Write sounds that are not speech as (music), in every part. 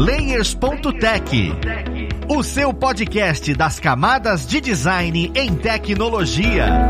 Layers.tech, o seu podcast das camadas de design em tecnologia.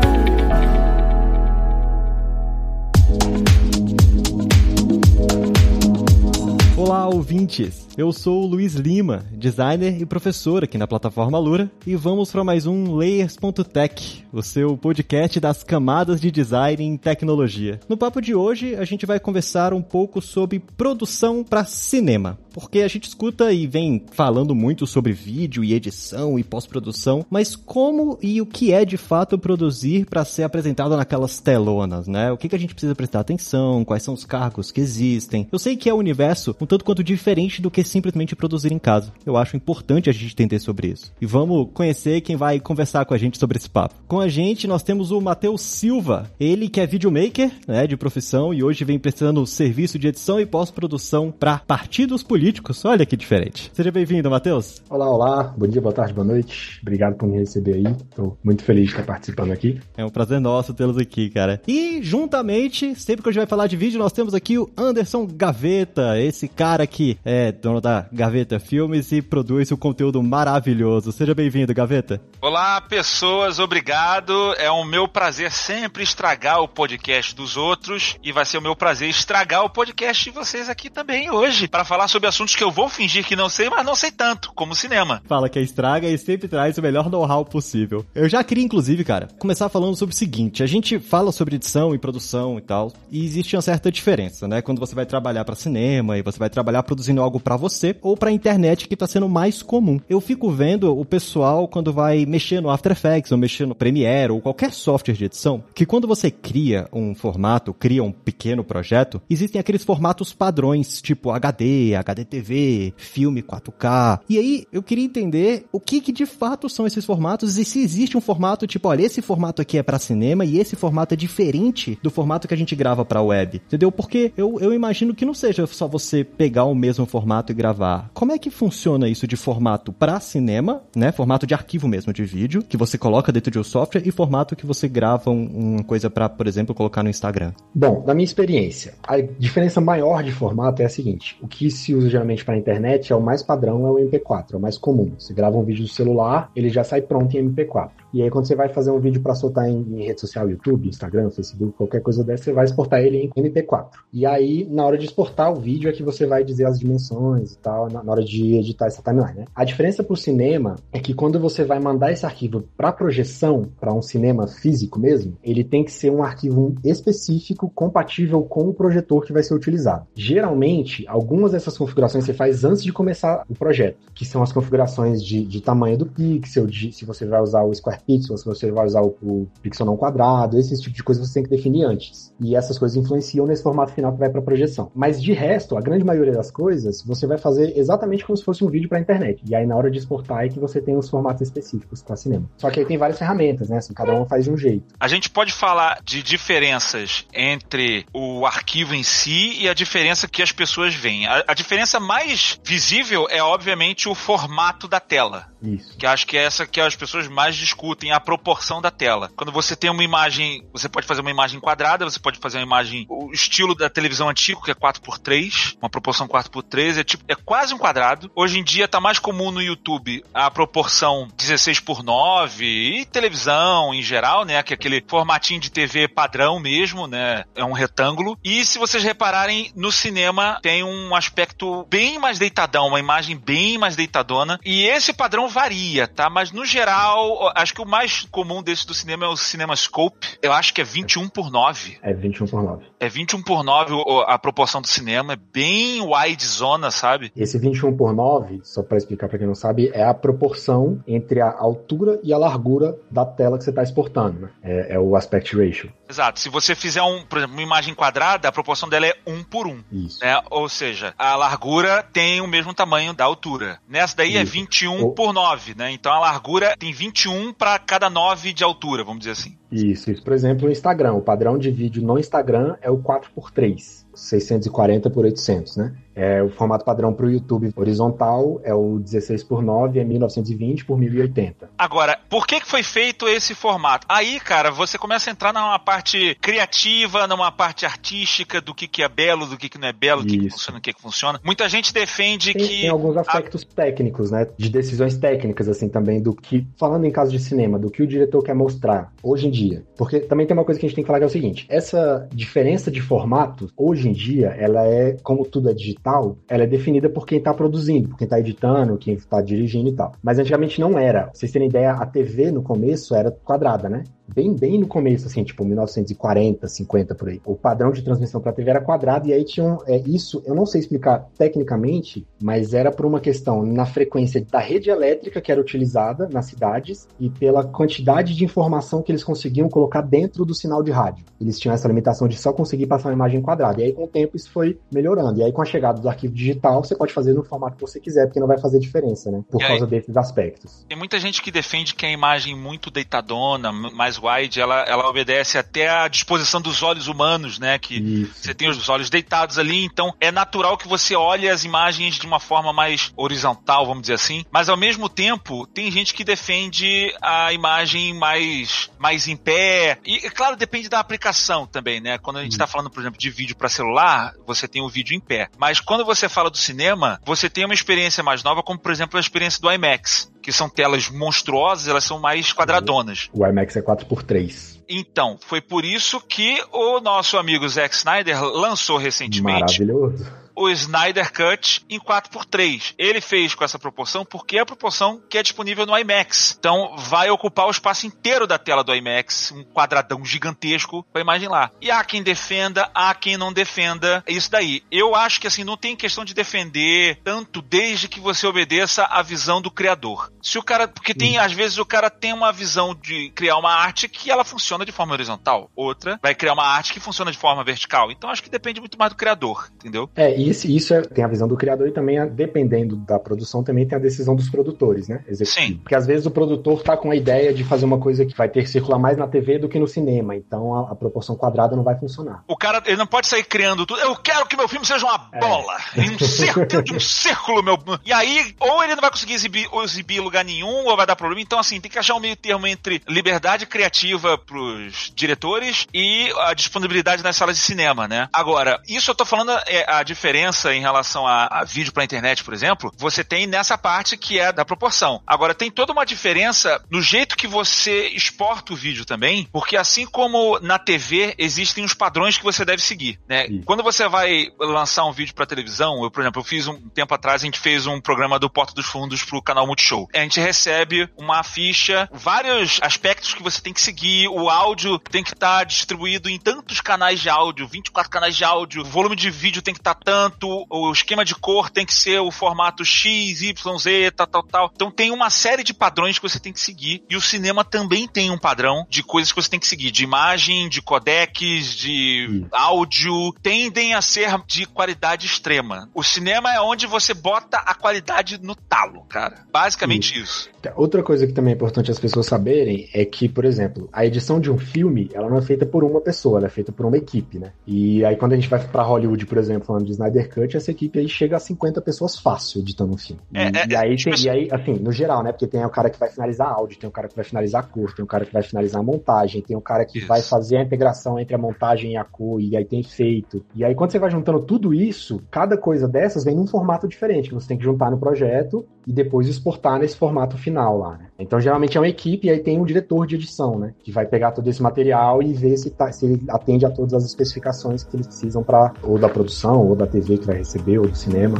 Olá, ouvintes! Eu sou o Luiz Lima, designer e professor aqui na plataforma Lura, e vamos para mais um Layers.tech, o seu podcast das camadas de design em tecnologia. No papo de hoje, a gente vai conversar um pouco sobre produção para cinema, porque a gente escuta e vem falando muito sobre vídeo e edição e pós-produção, mas como e o que é de fato produzir para ser apresentado naquelas telonas, né? O que, que a gente precisa prestar atenção, quais são os cargos que existem. Eu sei que é um universo um tanto quanto diferente do que simplesmente produzir em casa. Eu acho importante a gente entender sobre isso. E vamos conhecer quem vai conversar com a gente sobre esse papo. Com a gente nós temos o Matheus Silva, ele que é videomaker, né, de profissão e hoje vem prestando serviço de edição e pós-produção para partidos políticos. Olha que diferente. Seja bem-vindo, Matheus. Olá, olá. Bom dia, boa tarde, boa noite. Obrigado por me receber aí. Estou muito feliz de estar participando aqui. É um prazer nosso tê-los aqui, cara. E juntamente, sempre que a gente vai falar de vídeo, nós temos aqui o Anderson Gaveta, esse cara que é dono da Gaveta Filmes e produz o conteúdo maravilhoso. Seja bem-vindo, Gaveta. Olá, pessoas, obrigado. É um meu prazer sempre estragar o podcast dos outros e vai ser o meu prazer estragar o podcast de vocês aqui também hoje para falar sobre assuntos que eu vou fingir que não sei, mas não sei tanto, como cinema. Fala que é estraga e sempre traz o melhor know-how possível. Eu já queria, inclusive, cara, começar falando sobre o seguinte: a gente fala sobre edição e produção e tal, e existe uma certa diferença, né? Quando você vai trabalhar para cinema e você vai trabalhar produzindo algo para você ou para internet que tá sendo mais comum. Eu fico vendo o pessoal quando vai mexer no After Effects ou mexer no Premiere ou qualquer software de edição, que quando você cria um formato, cria um pequeno projeto, existem aqueles formatos padrões, tipo HD, HDTV, filme 4K. E aí eu queria entender o que que de fato são esses formatos e se existe um formato tipo, olha, esse formato aqui é para cinema e esse formato é diferente do formato que a gente grava para web. Entendeu? Porque eu, eu imagino que não seja só você pegar o mesmo formato e gravar. Como é que funciona isso de formato para cinema, né? Formato de arquivo mesmo de vídeo, que você coloca dentro de um software e formato que você grava um, uma coisa para, por exemplo, colocar no Instagram? Bom, na minha experiência, a diferença maior de formato é a seguinte: o que se usa geralmente para a internet é o mais padrão, é o MP4, é o mais comum. Você grava um vídeo no celular, ele já sai pronto em MP4. E aí, quando você vai fazer um vídeo para soltar em, em, rede social, YouTube, Instagram, Facebook, qualquer coisa dessa, você vai exportar ele em MP4. E aí, na hora de exportar o vídeo, é que você vai dizer as dimensões e tal, na, na hora de editar essa timeline, né? A diferença pro cinema é que quando você vai mandar esse arquivo para projeção, para um cinema físico mesmo, ele tem que ser um arquivo específico, compatível com o projetor que vai ser utilizado. Geralmente, algumas dessas configurações você faz antes de começar o projeto, que são as configurações de, de tamanho do pixel, de se você vai usar o Square pixel, se você vai usar o, o pixel não quadrado, esse tipo de coisa você tem que definir antes. E essas coisas influenciam nesse formato final que vai para projeção. Mas de resto, a grande maioria das coisas, você vai fazer exatamente como se fosse um vídeo para internet. E aí na hora de exportar é que você tem os formatos específicos para cinema. Só que aí tem várias ferramentas, né? Assim, cada um faz de um jeito. A gente pode falar de diferenças entre o arquivo em si e a diferença que as pessoas veem. A, a diferença mais visível é obviamente o formato da tela. Isso. Que acho que é essa que as pessoas mais discutem, a proporção da tela. Quando você tem uma imagem, você pode fazer uma imagem quadrada, você pode fazer uma imagem, o estilo da televisão antigo, que é 4x3, uma proporção 4x3, é tipo, é quase um quadrado. Hoje em dia tá mais comum no YouTube a proporção 16 por 9 e televisão em geral, né, que é aquele formatinho de TV padrão mesmo, né, é um retângulo. E se vocês repararem, no cinema tem um aspecto bem mais deitadão, uma imagem bem mais deitadona, e esse padrão varia, tá? Mas no geral, acho que o mais comum desse do cinema é o CinemaScope. Eu acho que é 21 por 9. É 21 por 9. É 21 por 9 a proporção do cinema, é bem wide zona, sabe? Esse 21 por 9, só para explicar para quem não sabe, é a proporção entre a altura e a largura da tela que você está exportando, né? É, é, o aspect ratio. Exato. Se você fizer um, por exemplo, uma imagem quadrada, a proporção dela é 1 por 1. Isso. Né? Ou seja, a largura tem o mesmo tamanho da altura. Nessa daí é Isso. é 21 o... por 9, né? Então a largura tem 21 para cada 9 de altura, vamos dizer assim. Isso, isso. Por exemplo, o Instagram. O padrão de vídeo no Instagram é o 4x3. 640 por 800, né? É, o formato padrão para o YouTube horizontal é o 16 por 9, é 1920 por 1080. Agora, por que, que foi feito esse formato? Aí, cara, você começa a entrar numa parte criativa, numa parte artística do que, que é belo, do que, que não é belo, do que, que funciona, do que, que funciona. Muita gente defende tem, que. Tem alguns aspectos a... técnicos, né? De decisões técnicas, assim, também, do que. Falando em caso de cinema, do que o diretor quer mostrar hoje em dia. Porque também tem uma coisa que a gente tem que falar que é o seguinte: essa diferença de formato, hoje em dia, ela é, como tudo é digital, ela é definida por quem está produzindo, por quem está editando, quem está dirigindo e tal. Mas antigamente não era. Pra vocês terem ideia, a TV no começo era quadrada, né? Bem, bem no começo, assim, tipo 1940, 50 por aí. O padrão de transmissão para TV era quadrado e aí tinha é, isso, eu não sei explicar tecnicamente, mas era por uma questão na frequência da rede elétrica que era utilizada nas cidades e pela quantidade de informação que eles conseguiam colocar dentro do sinal de rádio. Eles tinham essa limitação de só conseguir passar uma imagem quadrada. E aí com o tempo isso foi melhorando. E aí com a chegada do arquivo digital, você pode fazer no formato que você quiser, porque não vai fazer diferença, né? Por e causa aí, desses aspectos. Tem muita gente que defende que a imagem muito deitadona, mais wide, ela, ela obedece até à disposição dos olhos humanos, né? Que Isso. você tem os olhos deitados ali, então é natural que você olhe as imagens de uma forma mais horizontal, vamos dizer assim. Mas ao mesmo tempo, tem gente que defende a imagem mais, mais em pé. E, claro, depende da aplicação também, né? Quando a gente está falando, por exemplo, de vídeo para celular, você tem o vídeo em pé. Mas quando você fala do cinema, você tem uma experiência mais nova, como por exemplo a experiência do IMAX que são telas monstruosas, elas são mais quadradonas. O IMAX é 4x3. Então, foi por isso que o nosso amigo Zack Snyder lançou recentemente Maravilhoso o Snyder Cut em 4x3. Ele fez com essa proporção porque é a proporção que é disponível no IMAX. Então vai ocupar o espaço inteiro da tela do IMAX, um quadradão gigantesco com a imagem lá. E há quem defenda, há quem não defenda isso daí. Eu acho que assim, não tem questão de defender tanto desde que você obedeça à visão do criador. Se o cara. Porque tem, às vezes, o cara tem uma visão de criar uma arte que ela funciona de forma horizontal. Outra vai criar uma arte que funciona de forma vertical. Então acho que depende muito mais do criador, entendeu? É, isso, isso é, tem a visão do criador e também, dependendo da produção, também tem a decisão dos produtores, né? Executivo. Sim. Porque às vezes o produtor tá com a ideia de fazer uma coisa que vai ter que circular mais na TV do que no cinema, então a, a proporção quadrada não vai funcionar. O cara, ele não pode sair criando tudo. Eu quero que meu filme seja uma é. bola, em um (laughs) círculo, de um círculo, meu. E aí, ou ele não vai conseguir exibir, exibir em lugar nenhum, ou vai dar problema. Então, assim, tem que achar um meio termo entre liberdade criativa pros diretores e a disponibilidade nas salas de cinema, né? Agora, isso eu tô falando é a diferença diferença em relação a, a vídeo para internet, por exemplo, você tem nessa parte que é da proporção. Agora, tem toda uma diferença no jeito que você exporta o vídeo também, porque assim como na TV, existem os padrões que você deve seguir, né? Quando você vai lançar um vídeo para televisão, eu, por exemplo, eu fiz um tempo atrás, a gente fez um programa do Porta dos Fundos pro canal Multishow. A gente recebe uma ficha, vários aspectos que você tem que seguir, o áudio tem que estar tá distribuído em tantos canais de áudio, 24 canais de áudio, o volume de vídeo tem que estar tá tanto, o esquema de cor tem que ser o formato X, Y, Z, tal, tal, tal. Então tem uma série de padrões que você tem que seguir. E o cinema também tem um padrão de coisas que você tem que seguir, de imagem, de codecs, de áudio, tendem a ser de qualidade extrema. O cinema é onde você bota a qualidade no talo, cara. Basicamente isso. Outra coisa que também é importante as pessoas saberem é que, por exemplo, a edição de um filme, ela não é feita por uma pessoa, ela é feita por uma equipe, né? E aí quando a gente vai para Hollywood, por exemplo, falando de Snyder Cut, essa equipe aí chega a 50 pessoas fácil editando um filme. É, e, é, e, aí tem, e aí, assim, no geral, né? Porque tem o cara que vai finalizar áudio, tem o cara que vai finalizar a cor, tem o cara que vai finalizar a montagem, tem o cara que isso. vai fazer a integração entre a montagem e a cor, e aí tem efeito. E aí quando você vai juntando tudo isso, cada coisa dessas vem num formato diferente, que você tem que juntar no projeto e depois exportar nesse formato final lá, né? Então geralmente é uma equipe e aí tem um diretor de edição, né? Que vai pegar todo esse material e ver se, tá, se ele atende a todas as especificações que eles precisam para ou da produção, ou da TV que vai receber, ou do cinema.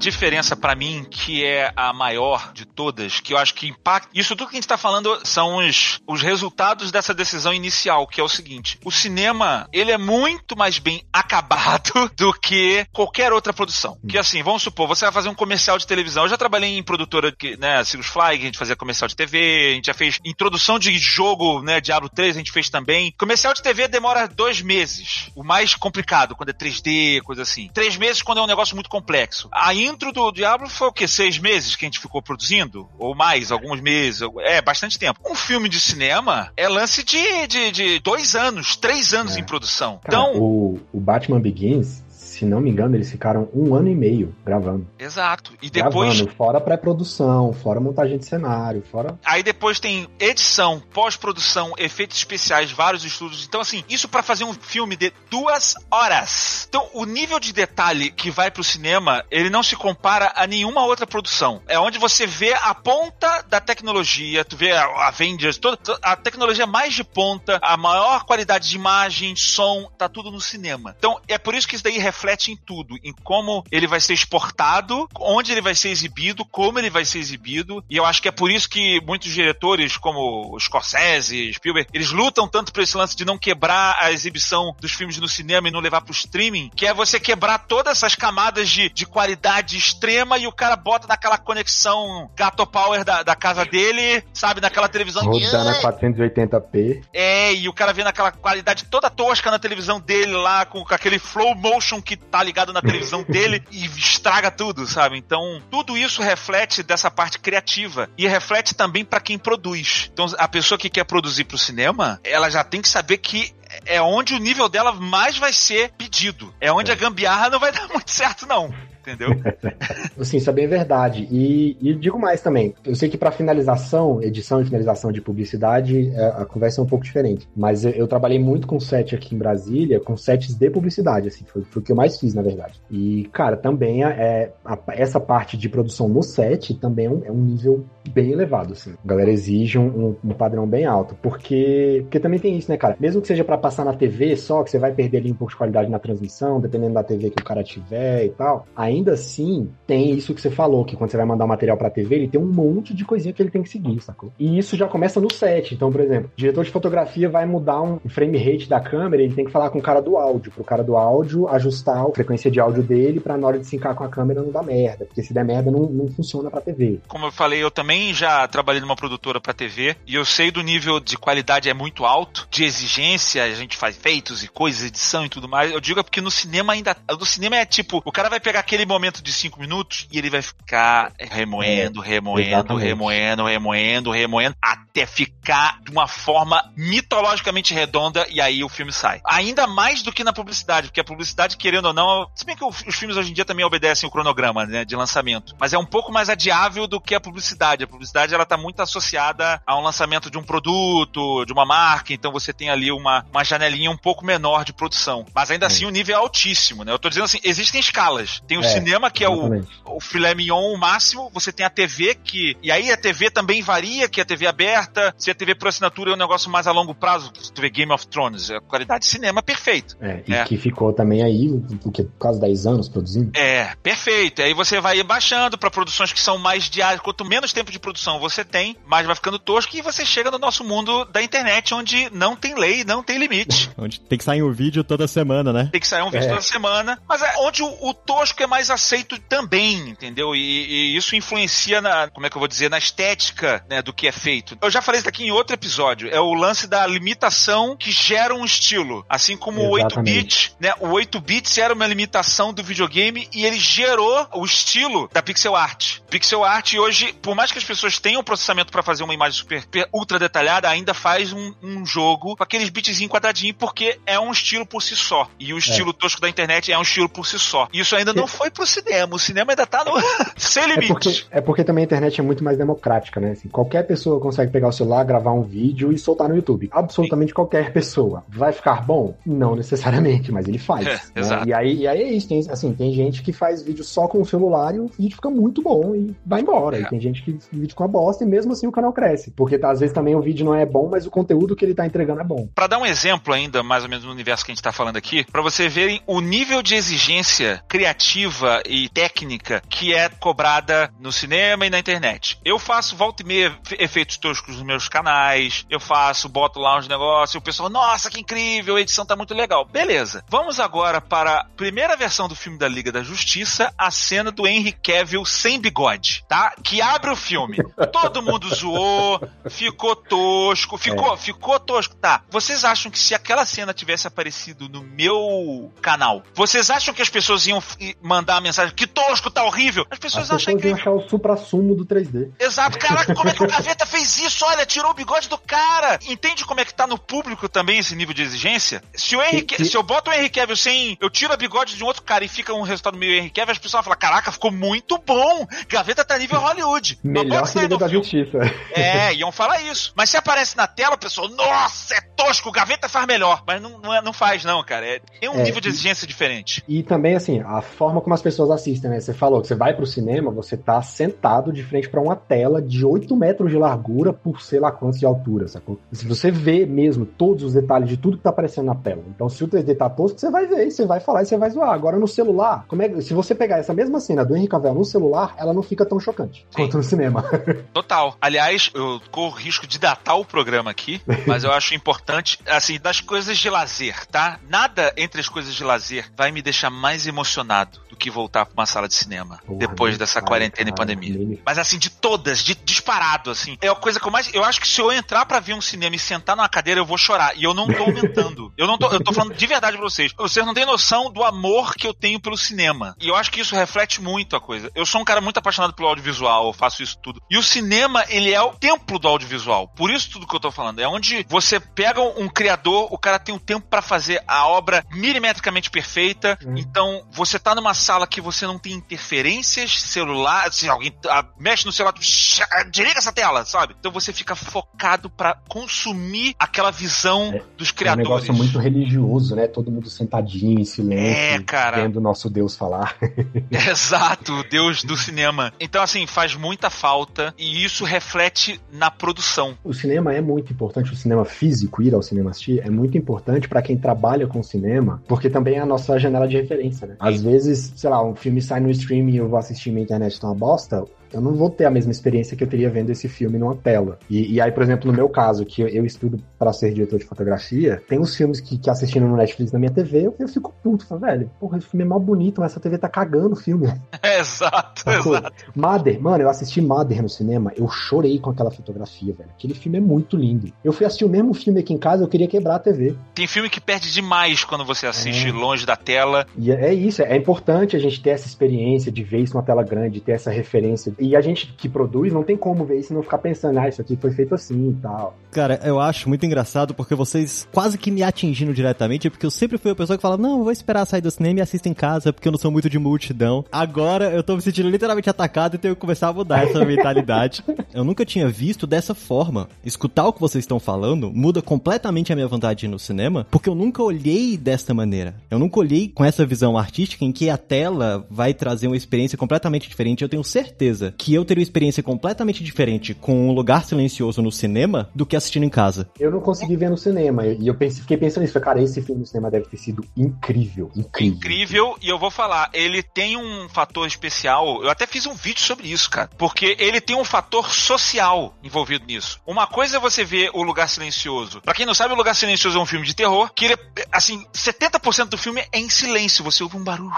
Diferença para mim que é a maior de todas, que eu acho que impacta. Isso tudo que a gente tá falando são os, os resultados dessa decisão inicial, que é o seguinte: o cinema, ele é muito mais bem acabado (laughs) do que qualquer outra produção. Que assim, vamos supor, você vai fazer um comercial de televisão. Eu já trabalhei em produtora, né, Sirius Fly, que a gente fazia comercial de TV, a gente já fez introdução de jogo, né, Diablo 3, a gente fez também. Comercial de TV demora dois meses. O mais complicado, quando é 3D, coisa assim. Três meses quando é um negócio muito complexo. Aí intro do Diablo foi o quê? Seis meses que a gente ficou produzindo? Ou mais, alguns meses. É, bastante tempo. Um filme de cinema é lance de, de, de dois anos, três anos É. em produção. Cara, então, o, o Batman Begins, se não me engano, eles ficaram um ano e meio gravando. exato. E depois. Gravando, fora pré-produção, fora montagem de cenário, fora. Aí depois tem edição, pós-produção, efeitos especiais, vários estudos. Então, assim, isso pra fazer um filme de duas horas. Então, o nível de detalhe que vai pro cinema, ele não se compara a nenhuma outra produção. É onde você vê a ponta da tecnologia, tu vê a Avengers, toda, a tecnologia mais de ponta, a maior qualidade de imagem, som, tá tudo no cinema. Então, é por isso que isso daí reflete em tudo, em como ele vai ser exportado, onde ele vai ser exibido, como ele vai ser exibido. E eu acho que é por isso que muitos diretores, como Scorsese, Spielberg, eles lutam tanto por esse lance de não quebrar a exibição dos filmes no cinema e não levar pro streaming, que é você quebrar todas essas camadas de, de qualidade extrema e o cara bota naquela conexão gato power da, da casa dele, sabe, naquela televisão. Rodando a 480p. É, e o cara vendo aquela qualidade toda tosca na televisão dele lá, com, com aquele flow motion que tá ligado na televisão (laughs) dele e estraga tudo, sabe? Então, tudo isso reflete dessa parte criativa e reflete também pra quem produz. Então, a pessoa que quer produzir pro cinema, ela já tem que saber que é onde o nível dela mais vai ser pedido. É onde a gambiarra não vai dar (laughs) muito certo, não. Entendeu? (laughs) Assim, isso é bem verdade. E, e digo mais também. Eu sei que para finalização, edição e finalização de publicidade, é, a conversa é um pouco diferente. Mas eu, eu trabalhei muito com set aqui em Brasília, com sets de publicidade, assim, foi, foi o que eu mais fiz, na verdade. E, cara, também é, a- essa parte de produção no set também é um, é um nível bem elevado, assim. A galera exige um, um- um padrão bem alto. Porque, porque também tem isso, né, cara? Mesmo que seja para passar na TV só, que você vai perder ali um pouco de qualidade na transmissão, dependendo da TV que o cara tiver e tal, ainda assim tem isso que você falou, que quando você vai mandar o material pra TV, ele tem um monte de coisinha que ele tem que seguir, sacou? E isso já começa no set. Então, por exemplo, o diretor de fotografia vai mudar um frame rate da câmera, ele tem que falar com o cara do áudio, pro cara do áudio ajustar a frequência de áudio dele pra na hora de sincar com a câmera não dar merda, porque se der merda não, não funciona pra TV. Como eu falei, eu também já trabalhei numa produtora pra TV e eu sei do nível de qualidade é muito alto, de exigência, a gente faz feitos e coisas, edição e tudo mais. Eu digo é porque no cinema ainda. No cinema é tipo, o cara vai pegar aquele momento de cinco minutos e ele vai ficar remoendo, remoendo, exatamente. remoendo, remoendo, remoendo, até ficar de uma forma mitologicamente redonda e aí o filme sai. Ainda mais do que na publicidade, porque a publicidade, querendo ou não, se bem que os os filmes hoje em dia também obedecem o cronograma né, de lançamento, mas é um pouco mais adiável do que a publicidade. A publicidade ela tá muito associada a um lançamento de um produto, de uma marca, então você tem ali uma, uma janelinha um pouco menor de produção. Mas ainda assim o nível é altíssimo, né? Eu tô dizendo assim, existem escalas. Tem o É, cinema, que é o, Exatamente. o filé mignon o máximo, você tem a TV que. E aí a TV também varia, que é a TV aberta. Se a TV por assinatura é um negócio mais a longo prazo, se tu vê Game of Thrones, é a qualidade de cinema perfeita. É, e É. que ficou também aí, o que, quase 10 anos produzindo. É, perfeito. Aí você vai baixando pra produções que são mais diárias. Quanto menos tempo de produção você tem, mais vai ficando tosco e você chega no nosso mundo da internet, onde não tem lei, não tem limite. (laughs) Onde tem que sair um vídeo toda semana, né? Tem que sair um vídeo É. toda semana, mas é onde o, o tosco é mais aceito também, entendeu? E, e isso influencia na, como é que eu vou dizer, na estética né, do que é feito. Eu já falei isso aqui em outro episódio. É o lance da limitação que gera um estilo. Assim como o 8-bit, né? O 8-bits era uma limitação do videogame e ele gerou o estilo da pixel art. Pixel art hoje, por mais que as pessoas tenham processamento para fazer uma imagem super, ultra detalhada, ainda faz um, um jogo com aqueles bits quadradinho porque é um estilo por si só. E o estilo tosco da internet é um estilo por si só. Isso ainda não foi pro cinema. O cinema ainda tá no (laughs) sem É limite. porque, é porque também a internet é muito mais democrática, né? Assim, qualquer pessoa consegue pegar o celular, gravar um vídeo e soltar no YouTube. Absolutamente qualquer pessoa. Vai ficar bom? Não necessariamente, mas ele faz. (laughs) É, né? exato. E, aí, e aí é isso. Tem, assim, tem gente que faz vídeo só com o celular e o vídeo fica muito bom e vai embora. É. E tem gente que vídeo com a bosta e mesmo assim o canal cresce. Porque tá, às vezes também o vídeo não é bom, mas o conteúdo que ele tá entregando é bom. Pra dar um exemplo ainda, mais ou menos no universo que a gente tá falando aqui, pra você verem o nível de exigência criativa e técnica que é cobrada no cinema e na internet. Eu faço volta e meia efeitos toscos nos meus canais, eu faço, boto lá uns negócios, e o pessoal, nossa, que incrível, a edição tá muito legal. Beleza. Vamos agora para a primeira versão do filme da Liga da Justiça, a cena do Henry Cavill sem bigode, tá? Que abre o filme. Todo mundo zoou, ficou tosco, ficou, ficou tosco. Tá. Vocês acham que se aquela cena tivesse aparecido no meu canal, vocês acham que as pessoas iam mandar mandar uma mensagem, que tosco, tá horrível. As pessoas As acham pessoas iam incrível. achar o supra-sumo do 3D. Exato, caraca, como é que o Gaveta fez isso? Olha, tirou o bigode do cara. Entende como é que tá no público também esse nível de exigência? Se o Henry, Que- que- se eu boto o Henry Cavill sem, eu tiro a bigode de um outro cara e fica um resultado meio Henry Cavill, as pessoas vão falar, caraca, ficou muito bom. Gaveta tá nível Hollywood. Melhor que Liga da filme. Justiça. É, (laughs) iam falar isso. Mas se aparece na tela, a pessoa, nossa, é tosco, Gaveta faz melhor. Mas não, não, é- não faz, não, cara. É, tem um É, nível de e- exigência diferente. E também, assim, a forma como as pessoas assistem, né? Você falou que você vai pro cinema, você tá sentado de frente pra uma tela de 8 metros de largura por sei lá quantos de altura, sacou? Se você vê mesmo todos os detalhes de tudo que tá aparecendo na tela. Então, se o 3D tá tosco, você vai ver, você vai falar e você vai zoar. Agora, no celular, como é, se você pegar essa mesma cena do Henry Cavill no celular, ela não fica tão chocante quanto no cinema. (laughs) Total. Aliás, eu corro risco de datar o programa aqui, mas eu acho importante, assim, das coisas de lazer, tá? Nada entre as coisas de lazer vai me deixar mais emocionado do que voltar pra uma sala de cinema Porra, depois dessa fale, quarentena e cara, pandemia. nem me Mas assim, de todas, de disparado, assim. É a coisa que eu mais. Eu acho que se eu entrar pra ver um cinema e sentar numa cadeira, eu vou chorar. E eu não tô aumentando. eu não tô. Eu tô falando de verdade pra vocês. Vocês não têm noção do amor que eu tenho pelo cinema. E eu acho que isso reflete muito a coisa. Eu sou um cara muito apaixonado pelo audiovisual, eu faço isso tudo. E o cinema, ele é o templo do audiovisual. Por isso tudo que eu tô falando. É onde você pega um criador, o cara tem um tempo pra fazer a obra milimetricamente perfeita. Hum. Então, você tá numa sala que você não tem interferências, celular, se alguém ah, mexe no celular, tu, "Shh, desliga essa tela, sabe? Então você fica focado pra consumir aquela visão dos É um criadores. negócio muito religioso, né? Todo mundo sentadinho, em silêncio, É, vendo o nosso Deus falar. (laughs) (laughs) Exato, o Deus do cinema. Então, assim, faz muita falta e isso reflete na produção. O cinema é muito importante, o cinema físico, ir ao cinema assistir, é muito importante pra quem trabalha com cinema, porque também é a nossa janela de referência, né? Às vezes, sei lá, um filme sai no streaming e eu vou assistir minha internet tá uma bosta, eu não vou ter a mesma experiência que eu teria vendo esse filme numa tela. E, e aí, por exemplo, no meu caso, que eu, estudo para ser diretor de fotografia, tem uns filmes que, que assistindo no Netflix na minha TV, eu, eu fico puto, falo, velho, porra, esse filme é mal bonito, mas essa TV tá cagando o filme. (laughs) exato, Sacou? exato. Mother, mano, eu assisti Mother no cinema, eu chorei com aquela fotografia, velho. Aquele filme é muito lindo. Eu fui assistir o mesmo filme aqui em casa, eu queria quebrar a TV. Tem filme que perde demais quando você assiste É. longe da tela. E é é isso, é importante a gente ter essa experiência de ver isso numa tela grande, ter essa referência. E a gente que produz não tem como ver isso e não ficar pensando, ah, isso aqui foi feito assim e tal. Cara, eu acho muito engraçado porque vocês quase que me atingindo diretamente, porque eu sempre fui a pessoa que fala, não, eu vou esperar sair do cinema e assista em casa, porque eu não sou muito de multidão. Agora eu tô me sentindo literalmente atacado e tenho que começar a mudar essa mentalidade. (laughs) Eu nunca tinha visto dessa forma. Escutar o que vocês estão falando muda completamente a minha vontade no cinema, porque eu nunca olhei desta maneira. Eu nunca olhei com essa visão artística em que a tela vai trazer uma experiência completamente diferente. Eu tenho certeza que eu teria uma experiência completamente diferente com um lugar silencioso no cinema do que assistindo em casa. Eu não consegui ver no cinema. E eu pensei, fiquei pensando nisso. Falei, Cara, esse filme no cinema deve ter sido incrível. Incrível. Incrível, e eu vou falar, ele tem um fator especial. Eu até fiz um vídeo sobre isso, cara. Porque ele tem um fator social envolvido nisso. Uma coisa é você ver o Lugar Silencioso. Pra quem não sabe, o Lugar Silencioso é um filme de terror que ele, é, assim, 70% do filme é em silêncio. Você ouve um barulho.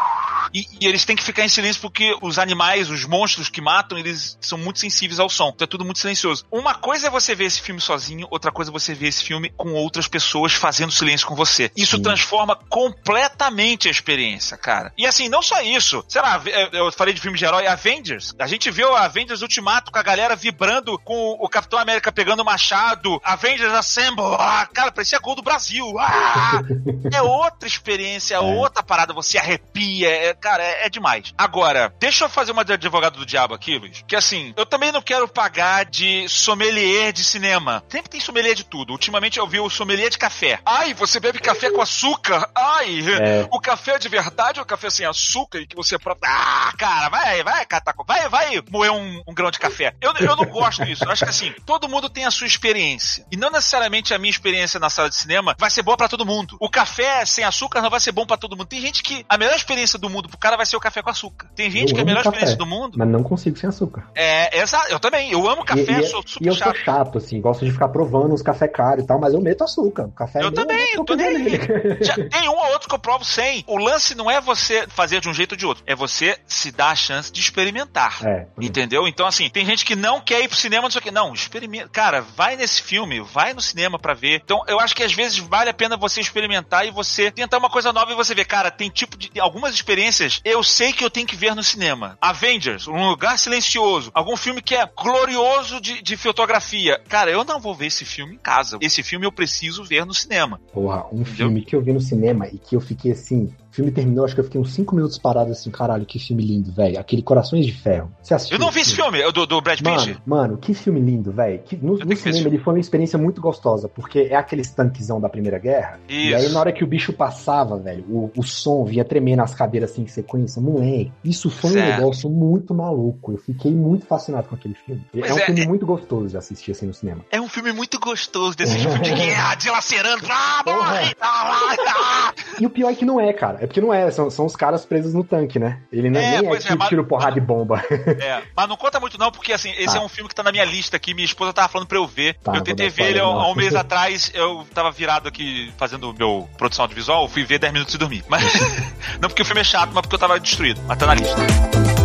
E, e eles têm que ficar em silêncio porque os animais, os monstros que matam, eles são muito sensíveis ao som. Então é tudo muito silencioso. Uma coisa é você ver esse filme sozinho, outra coisa é você ver esse filme com outras pessoas fazendo silêncio com você. Isso Sim. transforma completamente a experiência, cara. E assim, não só isso. Sei lá, eu falei de filme de herói Avengers. A gente viu Avengers Ultimato com a galera vibrando com o Capitão América pegando o machado. Avengers Assemble. Ah, cara, parecia gol do Brasil. Ah! (laughs) é outra experiência, é outra parada. Você arrepia. É, cara, é, é demais. Agora, deixa eu fazer uma de advogado do diabo aqui, Luiz. Que assim, eu também não quero pagar de sommelier de cinema. Sempre tem sommelier de tudo. Ultimamente eu vi o sommelier de café. Ai, você bebe café com açúcar? Ai, É. o café de verdade ou o café sem açúcar e que você prova. Ah, cara, vai, vai, catar, vai, vai moer um, um grão de café. Eu, eu não gosto disso. Eu acho que assim, todo mundo tem a sua experiência. E não necessariamente a minha experiência na sala de cinema vai ser boa pra todo mundo. O café sem açúcar não vai ser bom pra todo mundo. Tem gente que a melhor experiência do mundo pro cara vai ser o café com açúcar. Tem gente Eu que a melhor café. experiência do mundo Mas não consigo sem açúcar. É, exato. Eu também. Eu amo café, e, sou super e eu chato. sou chato, assim, gosto de ficar provando os café caros e tal, mas eu meto açúcar. O café é Eu meu, também, eu tô nem aí. Já tem um ou outro que eu provo sem. O lance não é você fazer de um jeito ou de outro. É você se dar a chance de experimentar. É. Entendeu? Então, assim, tem gente que não quer ir pro cinema, não sei o que. Não, experimenta. Cara, vai nesse filme, vai no cinema pra ver. Então, eu acho que às vezes vale a pena você experimentar e você tentar uma coisa nova e você ver, cara, tem tipo de. Algumas experiências eu sei que eu tenho que ver no cinema. Avengers, Um Lugar Silencioso. Algum filme que é glorioso de, de fotografia. Cara, eu não vou ver esse filme em casa. Esse filme eu preciso ver no cinema. Porra, um Entendeu? filme que eu vi no cinema e que eu fiquei assim. O filme terminou, acho que eu fiquei uns 5 minutos parado assim, caralho, que filme lindo, velho. Aquele Corações de Ferro. Você assistiu? Eu não vi esse filme, é do, do Brad Pitt. Mano, mano, que filme lindo, velho. No, tenho no cinema ele foi uma experiência muito gostosa, porque é aquele tanquezão da Primeira Guerra. E aí, Isso. na hora que o bicho passava, velho, o, o som vinha tremer nas cadeiras assim em sequência. Moleque, isso foi um Certo. negócio muito maluco. Eu fiquei muito fascinado com aquele filme. Pois é um é, filme é- muito gostoso de assistir assim no cinema. É um filme muito gostoso desse tipo de (laughs) guerra, dilacerando. Ah, morre! Porra. Ah, ah, E o pior é que não é, cara. É porque não é. São, são os caras presos no tanque, né? Ele não É, nem é pois é, que mas- tira o porrada de bomba. É, mas não conta muito não, porque assim, esse Tá. é um filme que tá na minha lista aqui, minha esposa tava falando pra eu ver. Tá, eu tentei ver ele há, um mês atrás, eu tava virado aqui fazendo meu produção audiovisual, fui ver 10 minutos e dormi. Mas, (laughs) não porque o filme é chato, mas porque eu tava destruído. Mas tá na lista.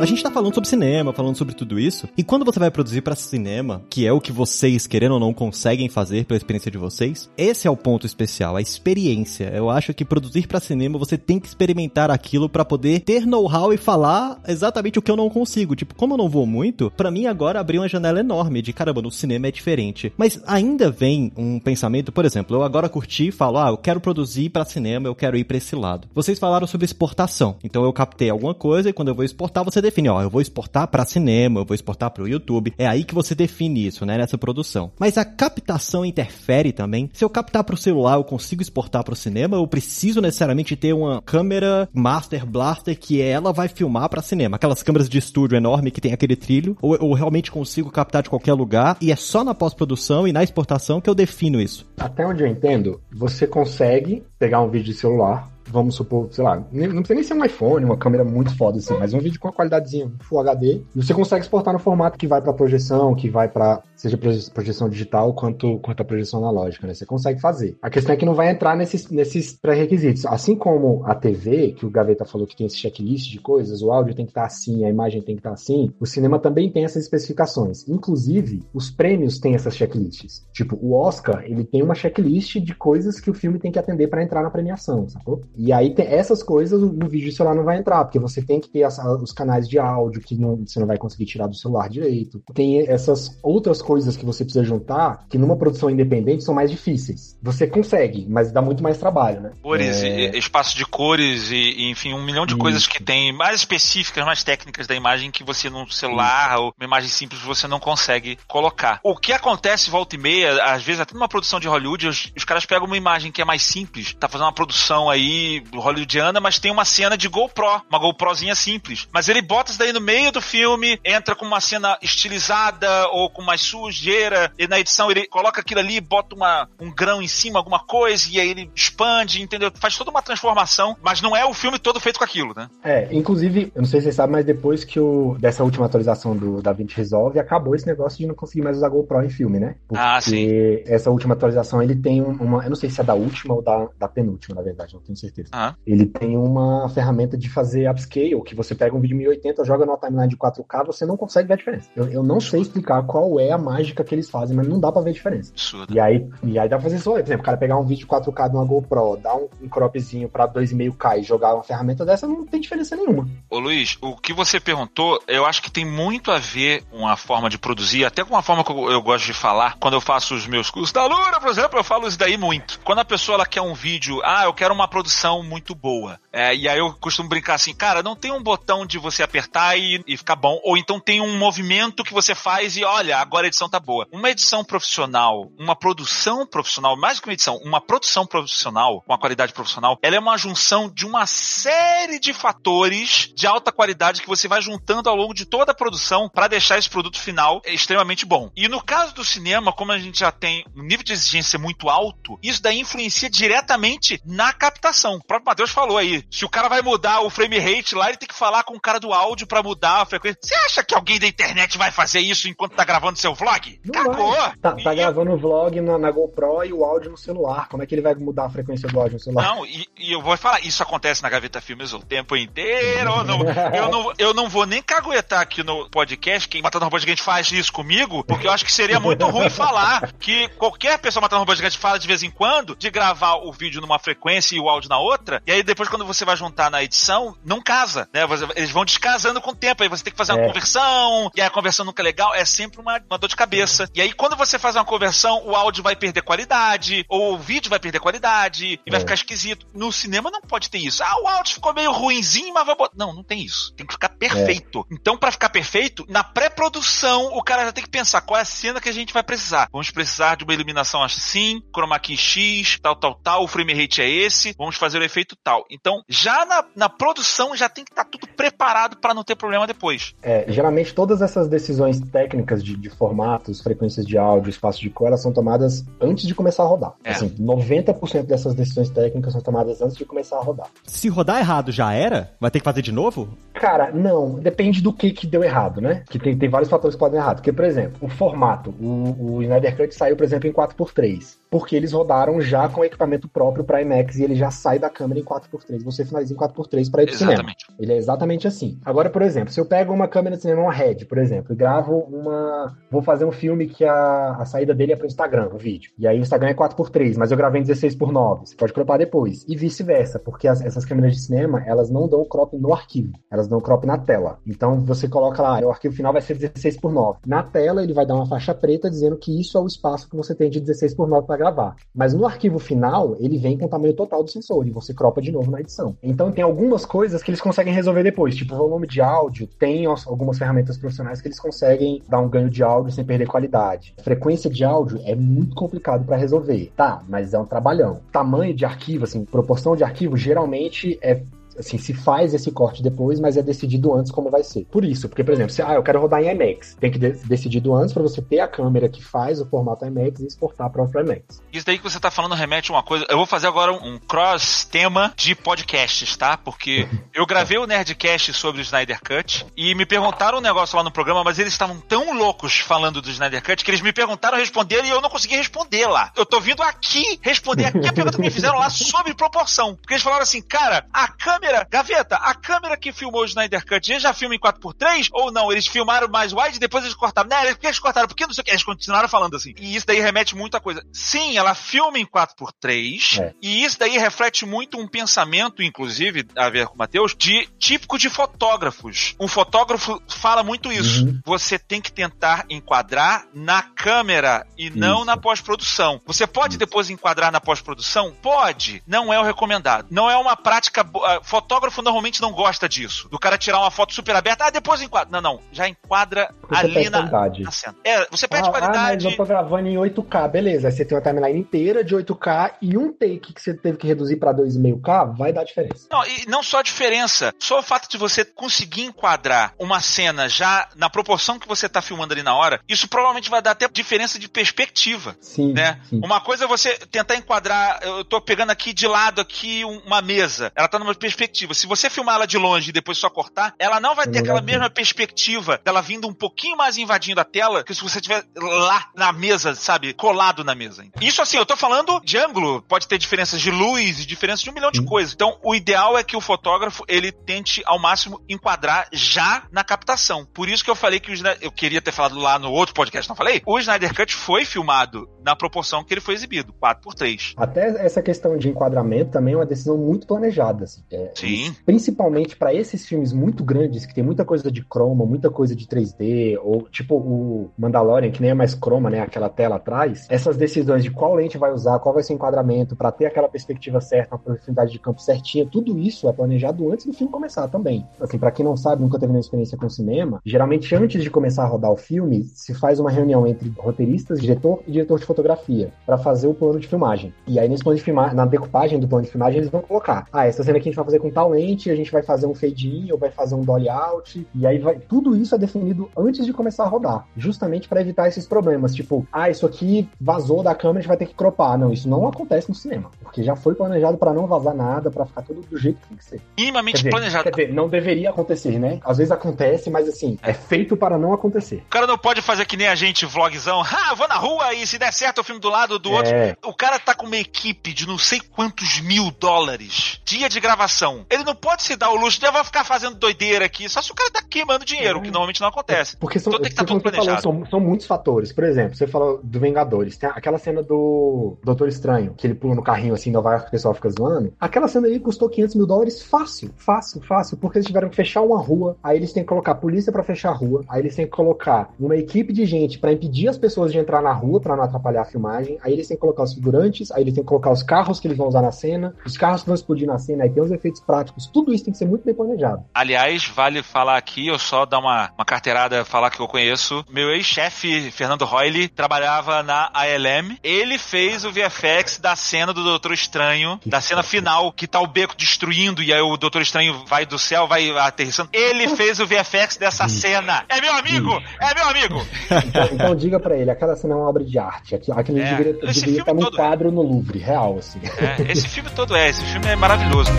A gente tá falando sobre cinema, falando sobre tudo isso. E quando você vai produzir pra cinema, que é o que vocês, querendo ou não, conseguem fazer pela experiência de vocês, esse é o ponto especial, a experiência. Eu acho que produzir pra cinema, você tem que experimentar aquilo pra poder ter know-how e falar exatamente o que eu não consigo. Tipo, como eu não vou muito, pra mim agora abriu uma janela enorme de caramba, no cinema é diferente. Mas ainda vem um pensamento, por exemplo, eu agora curti e falo, ah, eu quero produzir pra cinema, eu quero ir pra esse lado. Vocês falaram sobre exportação. Então eu captei alguma coisa e quando eu vou exportar, você define, ó, eu vou exportar pra cinema, eu vou exportar pro YouTube. É aí que você define isso, né, nessa produção. Mas a captação interfere também. Se eu captar pro celular, eu consigo exportar pro cinema, eu preciso necessariamente ter uma câmera Master Blaster que ela vai filmar pra cinema. Aquelas câmeras de estúdio enorme que tem aquele trilho, ou eu realmente consigo captar de qualquer lugar e é só na pós-produção e na exportação que eu defino isso. Até onde eu entendo, você consegue pegar um vídeo de celular, vamos supor, sei lá, não precisa nem ser um iPhone, uma câmera muito foda assim, mas um vídeo com uma qualidadezinha Full HD, e você consegue exportar no formato que vai pra projeção, que vai pra seja proje- projeção digital quanto quanto a projeção analógica, né? Você consegue fazer. A questão é que não vai entrar nesses nesses pré-requisitos. Assim como a TV, que o Gaveta falou que tem esse checklist de coisas, o áudio tem que estar assim, a imagem tem que estar assim, o cinema também tem essas especificações. Inclusive, os prêmios têm essas checklists. Tipo, o Oscar, ele tem uma checklist de coisas que o filme tem que atender pra entrar na premiação, sacou? E aí tem essas coisas no vídeo do celular não vai entrar, porque você tem que ter as- os canais de áudio que não- você não vai conseguir tirar do celular direito. Tem essas outras coisas que você precisa juntar que numa produção independente são mais difíceis. Você consegue, mas dá muito mais trabalho, né? Cores, É. e- espaço de cores e, e, enfim, um milhão de Isso. coisas que tem, mais específicas, mais técnicas da imagem que você no celular ou uma imagem simples você não consegue colocar. O que acontece volta e meia, às vezes até numa produção de Hollywood, os, os caras pegam uma imagem que é mais simples, tá fazendo uma produção aí hollywoodiana, mas tem uma cena de GoPro, uma GoProzinha simples. Mas ele bota isso daí no meio do filme, entra com uma cena estilizada ou com mais sujeira, e na edição ele coloca aquilo ali, bota uma, um grão em cima, alguma coisa, e aí ele expande, entendeu? Faz toda uma transformação, mas não é o filme todo feito com aquilo, né? É, inclusive, eu não sei se vocês sabem, mas depois que o dessa última atualização do DaVinci Resolve, acabou esse negócio de não conseguir mais usar GoPro em filme, né? Porque Ah, sim. essa última atualização, ele tem um- uma, eu não sei se é da última ou da, da penúltima, na verdade, não tenho certeza. Aham. Ele tem uma ferramenta de fazer upscale, que você pega um vídeo 1080, joga numa timeline de 4K, você não consegue ver a diferença. Eu, eu não sei explicar qual é a mágica que eles fazem, mas não dá pra ver a diferença. Absurdo. E aí, e aí dá pra fazer isso, por exemplo, o cara pegar um vídeo 4K de uma GoPro, dar um, um cropzinho pra 2,5K e jogar uma ferramenta dessa, não tem diferença nenhuma. Ô Luiz, o que você perguntou, eu acho que tem muito a ver com a forma de produzir, até com a forma que eu, eu gosto de falar. Quando eu faço os meus cursos da Lura, por exemplo, eu falo isso daí muito. Quando a pessoa ela quer um vídeo, ah, eu quero uma produção edição muito boa. É, e aí eu costumo brincar assim, cara, não tem um botão de você apertar e, e ficar bom, ou então tem um movimento que você faz e olha, agora a edição tá boa. Uma edição profissional, uma produção profissional, mais que uma edição, uma produção profissional, uma qualidade profissional, ela é uma junção de uma série de fatores de alta qualidade que você vai juntando ao longo de toda a produção para deixar esse produto final extremamente bom. E no caso do cinema, como a gente já tem um nível de exigência muito alto, isso daí influencia diretamente na captação. O próprio Matheus falou aí, se o cara vai mudar o frame rate lá, ele tem que falar com o cara do áudio para mudar a frequência. Você acha que alguém da internet vai fazer isso enquanto tá gravando seu vlog? Não Cagou! Tá, tá gravando o vlog na, na GoPro e o áudio no celular. Como é que ele vai mudar a frequência do áudio no celular? Não, e, e eu vou falar, isso acontece na Gaveta Filmes o tempo inteiro. Eu não, eu não, eu não vou nem caguetar aqui no podcast, quem Matando Robô Gigante faz isso comigo, porque eu acho que seria muito ruim falar que qualquer pessoa Matando Robô Gigante fala de vez em quando de gravar o vídeo numa frequência e o áudio na outra, e aí depois quando você vai juntar na edição, não casa, né? Eles vão descasando com o tempo, aí você tem que fazer uma É. conversão, e a conversão nunca é legal, é sempre uma, uma dor de cabeça. E aí quando você faz uma conversão, o áudio vai perder qualidade, ou o vídeo vai perder qualidade, e vai É. ficar esquisito. No cinema não pode ter isso. Ah, o áudio ficou meio ruinzinho, mas botar. Não, não tem isso. Tem que ficar perfeito. Então, pra ficar perfeito, na pré-produção, o cara já tem que pensar qual é a cena que a gente vai precisar. Vamos precisar de uma iluminação assim, chroma key X, tal, tal, tal, o frame rate é esse, vamos fazer o efeito tal. Então, já na, na produção, já tem que estar tudo preparado pra não ter problema depois. É, geralmente todas essas decisões técnicas de, de formatos, frequências de áudio, espaço de cor, elas são tomadas antes de começar a rodar. É. Assim, 90% dessas decisões técnicas são tomadas antes de começar a rodar. Se rodar errado já era? Vai ter que fazer de novo? Cara, não, depende do que que deu errado, né? Que tem, tem vários fatores que podem dar errado. Porque, por exemplo, o formato, o, o Snyder Cut saiu, por exemplo, em 4x3. Porque eles rodaram já com equipamento próprio para IMAX e ele já sai da câmera em 4x3. Você finaliza em 4x3 para ir pro cinema. Exatamente. Ele é exatamente assim. Agora, por exemplo, se eu pego uma câmera de cinema, uma Red, por exemplo, e gravo uma. Vou fazer um filme que a, a saída dele é pro Instagram, o vídeo. E aí o Instagram é 4x3, mas eu gravei em 16x9. Você pode cropar depois. E vice-versa, porque as- essas câmeras de cinema, elas não dão crop no arquivo. Elas dão crop na tela. Então você coloca lá, o arquivo final vai ser 16x9. Na tela, ele vai dar uma faixa preta dizendo que isso é o espaço que você tem de 16x9 para gravar. Mas no arquivo final, ele vem com o tamanho total do sensor e você cropa de novo na edição. Então tem algumas coisas que eles conseguem resolver depois, tipo volume de áudio, tem as- algumas ferramentas profissionais que eles conseguem dar um ganho de áudio sem perder qualidade. Frequência de áudio é muito complicado para resolver. Tá, mas é um trabalhão. Tamanho de arquivo, assim, proporção de arquivo, geralmente é assim, se faz esse corte depois, mas é decidido antes como vai ser. Por isso, porque, por exemplo, se, ah, eu quero rodar em IMAX, tem que de decidido antes para você ter a câmera que faz o formato IMAX e exportar para o IMAX. Isso daí que você tá falando remete a uma coisa. Eu vou fazer agora um, um cross-tema de podcasts, tá? Porque (laughs) eu gravei o Nerdcast sobre o Snyder Cut e me perguntaram um negócio lá no programa, mas eles estavam tão loucos falando do Snyder Cut que eles me perguntaram, responderam e eu não consegui responder lá. Eu tô vindo aqui responder aqui a pergunta que me fizeram lá sobre proporção. Porque eles falaram assim, cara, a câmera, gaveta, a câmera que filmou o Snyder Cut, eles já filma em 4x3 ou não? Eles filmaram mais wide e depois eles cortaram. Né, por que eles cortaram? Porque não sei o que. Eles continuaram falando assim. E isso daí remete muito a coisa. Sim, ela filma em 4x3 É. e isso daí reflete muito um pensamento, inclusive, a ver com o Matheus, de típico de fotógrafos. Um fotógrafo fala muito isso. Uhum. Você tem que tentar enquadrar na câmera e não Isso. na pós-produção. Você pode Isso. depois enquadrar na pós-produção? Pode. Não é o recomendado. Não é uma prática. ah, Fotógrafo normalmente não gosta disso. Do cara tirar uma foto super aberta. Ah, depois enquadra. Não, não. Já enquadra você ali na, qualidade. na cena. É, você perde Ah, ah, mas qualidade. eu tô gravando em 8K, beleza. Aí você tem uma timeline inteira de 8K e um take que você teve que reduzir pra 2,5K, vai dar diferença. Não, e não só a diferença, só o fato de você conseguir enquadrar uma cena já na proporção que você tá filmando ali na hora, isso provavelmente vai dar até diferença de perspectiva. Sim, né? sim. Uma coisa é você tentar enquadrar, eu tô pegando aqui de lado aqui um- uma mesa, ela tá numa perspectiva. Se você filmar ela de longe e depois só cortar, ela não vai Não ter aquela mesma perspectiva dela vindo um pouquinho mais invadindo a tela que se você tiver lá na mesa, sabe, colado na mesa. Isso assim, eu tô falando de ângulo, pode ter diferenças de luz e diferenças de um milhão de coisas. Então, o ideal é que o fotógrafo ele tente ao máximo enquadrar já na captação. Por isso que eu falei que o Snyder, eu queria ter falado lá no outro podcast, não falei? O Snyder Cut foi filmado na proporção que ele foi exibido, 4x3. Até essa questão de enquadramento também é uma decisão muito planejada. assim. É, É, Sim. Principalmente para esses filmes muito grandes, que tem muita coisa de chroma, muita coisa de 3D, ou tipo o Mandalorian, que nem é mais chroma, né? Aquela tela atrás. Essas decisões de qual lente vai usar, qual vai ser o enquadramento, para ter aquela perspectiva certa, uma profundidade de campo certinha, tudo isso é planejado antes do filme começar também. Assim, para quem não sabe, nunca teve uma experiência com cinema, geralmente antes de começar a rodar o filme, se faz uma reunião entre roteiristas, diretor e diretor de fotografia para fazer o plano de filmagem. E aí nesse plano de filmagem, na decupagem do plano de filmagem, eles vão colocar: "Ah, essa cena aqui a gente vai fazer com tal lente, a gente vai fazer um fade in ou vai fazer um dolly out". E aí vai tudo isso é definido antes de começar a rodar, justamente para evitar esses problemas, tipo, ah, isso aqui vazou da câmera, a gente vai ter que cropar. Não, isso não acontece no cinema, porque já foi planejado para não vazar nada, para ficar tudo do jeito que tem que ser. Minimamente Quer dizer, planejado. quer dizer, não deveria acontecer, né? Às vezes acontece, mas assim, é feito para não acontecer. O cara não pode fazer que nem a gente, vlogzão. Ah, vou na rua e se der certo o filme do lado do outro. É. O cara tá com uma equipe de não sei quantos mil dólares. Dia de gravação. Ele não pode se dar o luxo de eu vou ficar fazendo doideira aqui. Só se o cara tá queimando dinheiro, o que normalmente não acontece. Porque são, Então tem que estar como tudo você falou, planejado. são, são muitos fatores. Por exemplo, você falou do Vingadores. Tem aquela cena do Doutor Estranho, que ele pula no carrinho assim, Nova York, o pessoal fica zoando. Aquela cena ali custou 500 mil dólares fácil, fácil, fácil. Porque eles tiveram que fechar uma rua, aí eles têm que colocar polícia pra fechar a rua, aí eles têm que colocar uma equipe de gente pra impedir as pessoas de entrar na rua, pra não atrapalhar a filmagem, aí eles têm que colocar os figurantes, aí eles têm que colocar os carros que eles vão usar na cena, os carros que vão explodir na cena, aí tem os efeitos práticos. Tudo isso tem que ser muito bem planejado. Aliás, vale falar aqui, eu só dar uma, uma carteirada, falar que eu conheço. Meu ex-chefe, Fernando Royle, trabalhava na ALM. Ele fez o VFX da cena do Doutor Estranho, da cena final, que tá o beco destruindo e aí o Doutor Estranho vai do céu, vai aterrissando. Ele (laughs) fez o VFX dessa cena. É meu amigo! É meu amigo! Então, então diga pra ele, aquela cena é uma obra de arte. Aqui- Aquilo É, deveria, deveria estar num todo- quadro no Louvre, real, assim. É, esse filme todo é, esse filme é maravilhoso.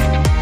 Bye.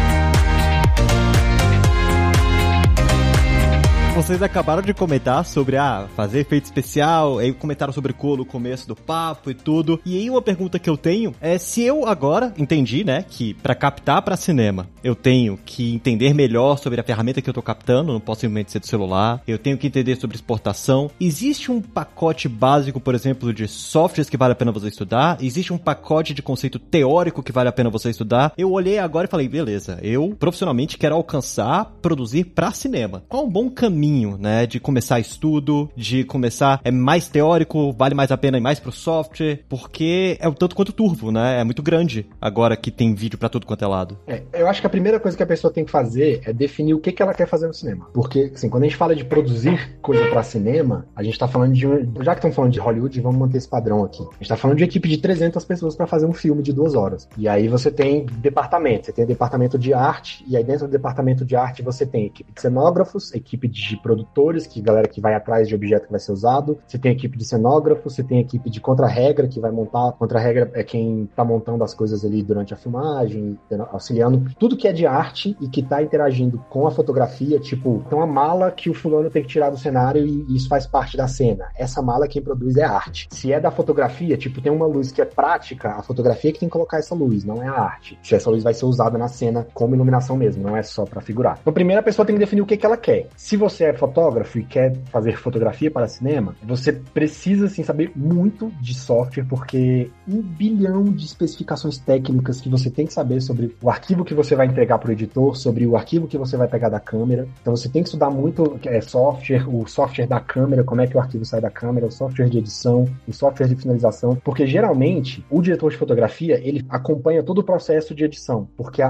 Vocês acabaram de comentar sobre ah, fazer efeito especial, aí comentaram sobre cor no começo do papo e tudo. E aí uma pergunta que eu tenho é se eu agora entendi, né, que pra captar pra cinema, eu tenho que entender melhor sobre a ferramenta que eu tô captando, não posso simplesmente ser do celular. Eu tenho que entender sobre exportação. Existe um pacote básico, por exemplo, de softwares que vale a pena você estudar? Existe um pacote de conceito teórico que vale a pena você estudar? Eu olhei agora e falei, beleza, eu profissionalmente quero alcançar, produzir pra cinema. Qual um bom caminho, né, de começar estudo, de começar é mais teórico, vale mais a pena ir mais pro software, porque é o tanto quanto turvo, né? É muito grande agora que tem vídeo pra tudo quanto é lado. É, eu acho que a primeira coisa que a pessoa tem que fazer é definir o que, que ela quer fazer no cinema. Porque, assim, quando a gente fala de produzir coisa pra cinema, a gente tá falando de. um- Já que estamos falando de Hollywood, vamos manter esse padrão aqui. A gente tá falando de equipe de 300 pessoas pra fazer um filme de duas horas. E aí você tem departamento. Você tem departamento de arte, e aí dentro do departamento de arte você tem equipe de cenógrafos, equipe de produtores, que galera que vai atrás de objeto que vai ser usado. Você tem equipe de cenógrafos, você tem equipe de contra-regra, que vai montar. Contra-regra é quem tá montando as coisas ali durante a filmagem, auxiliando. Tudo que é de arte e que tá interagindo com a fotografia, tipo, tem uma mala que o fulano tem que tirar do cenário e isso faz parte da cena. Essa mala quem produz é a arte. Se é da fotografia, tipo, tem uma luz que é prática, a fotografia é que tem que colocar essa luz, não é a arte. Se essa luz vai ser usada na cena como iluminação mesmo, não é só pra figurar. Então, primeiro a pessoa tem que definir o que, que ela quer. Se você é fotógrafo e quer fazer fotografia para cinema, você precisa assim, saber muito de software, porque um bilhão de especificações técnicas que você tem que saber sobre o arquivo que você vai entregar para o editor, sobre o arquivo que você vai pegar da câmera. Então você tem que estudar muito é, software, o software da câmera, como é que o arquivo sai da câmera, o software de edição, o software de finalização, porque geralmente o diretor de fotografia ele acompanha todo o processo de edição, porque a,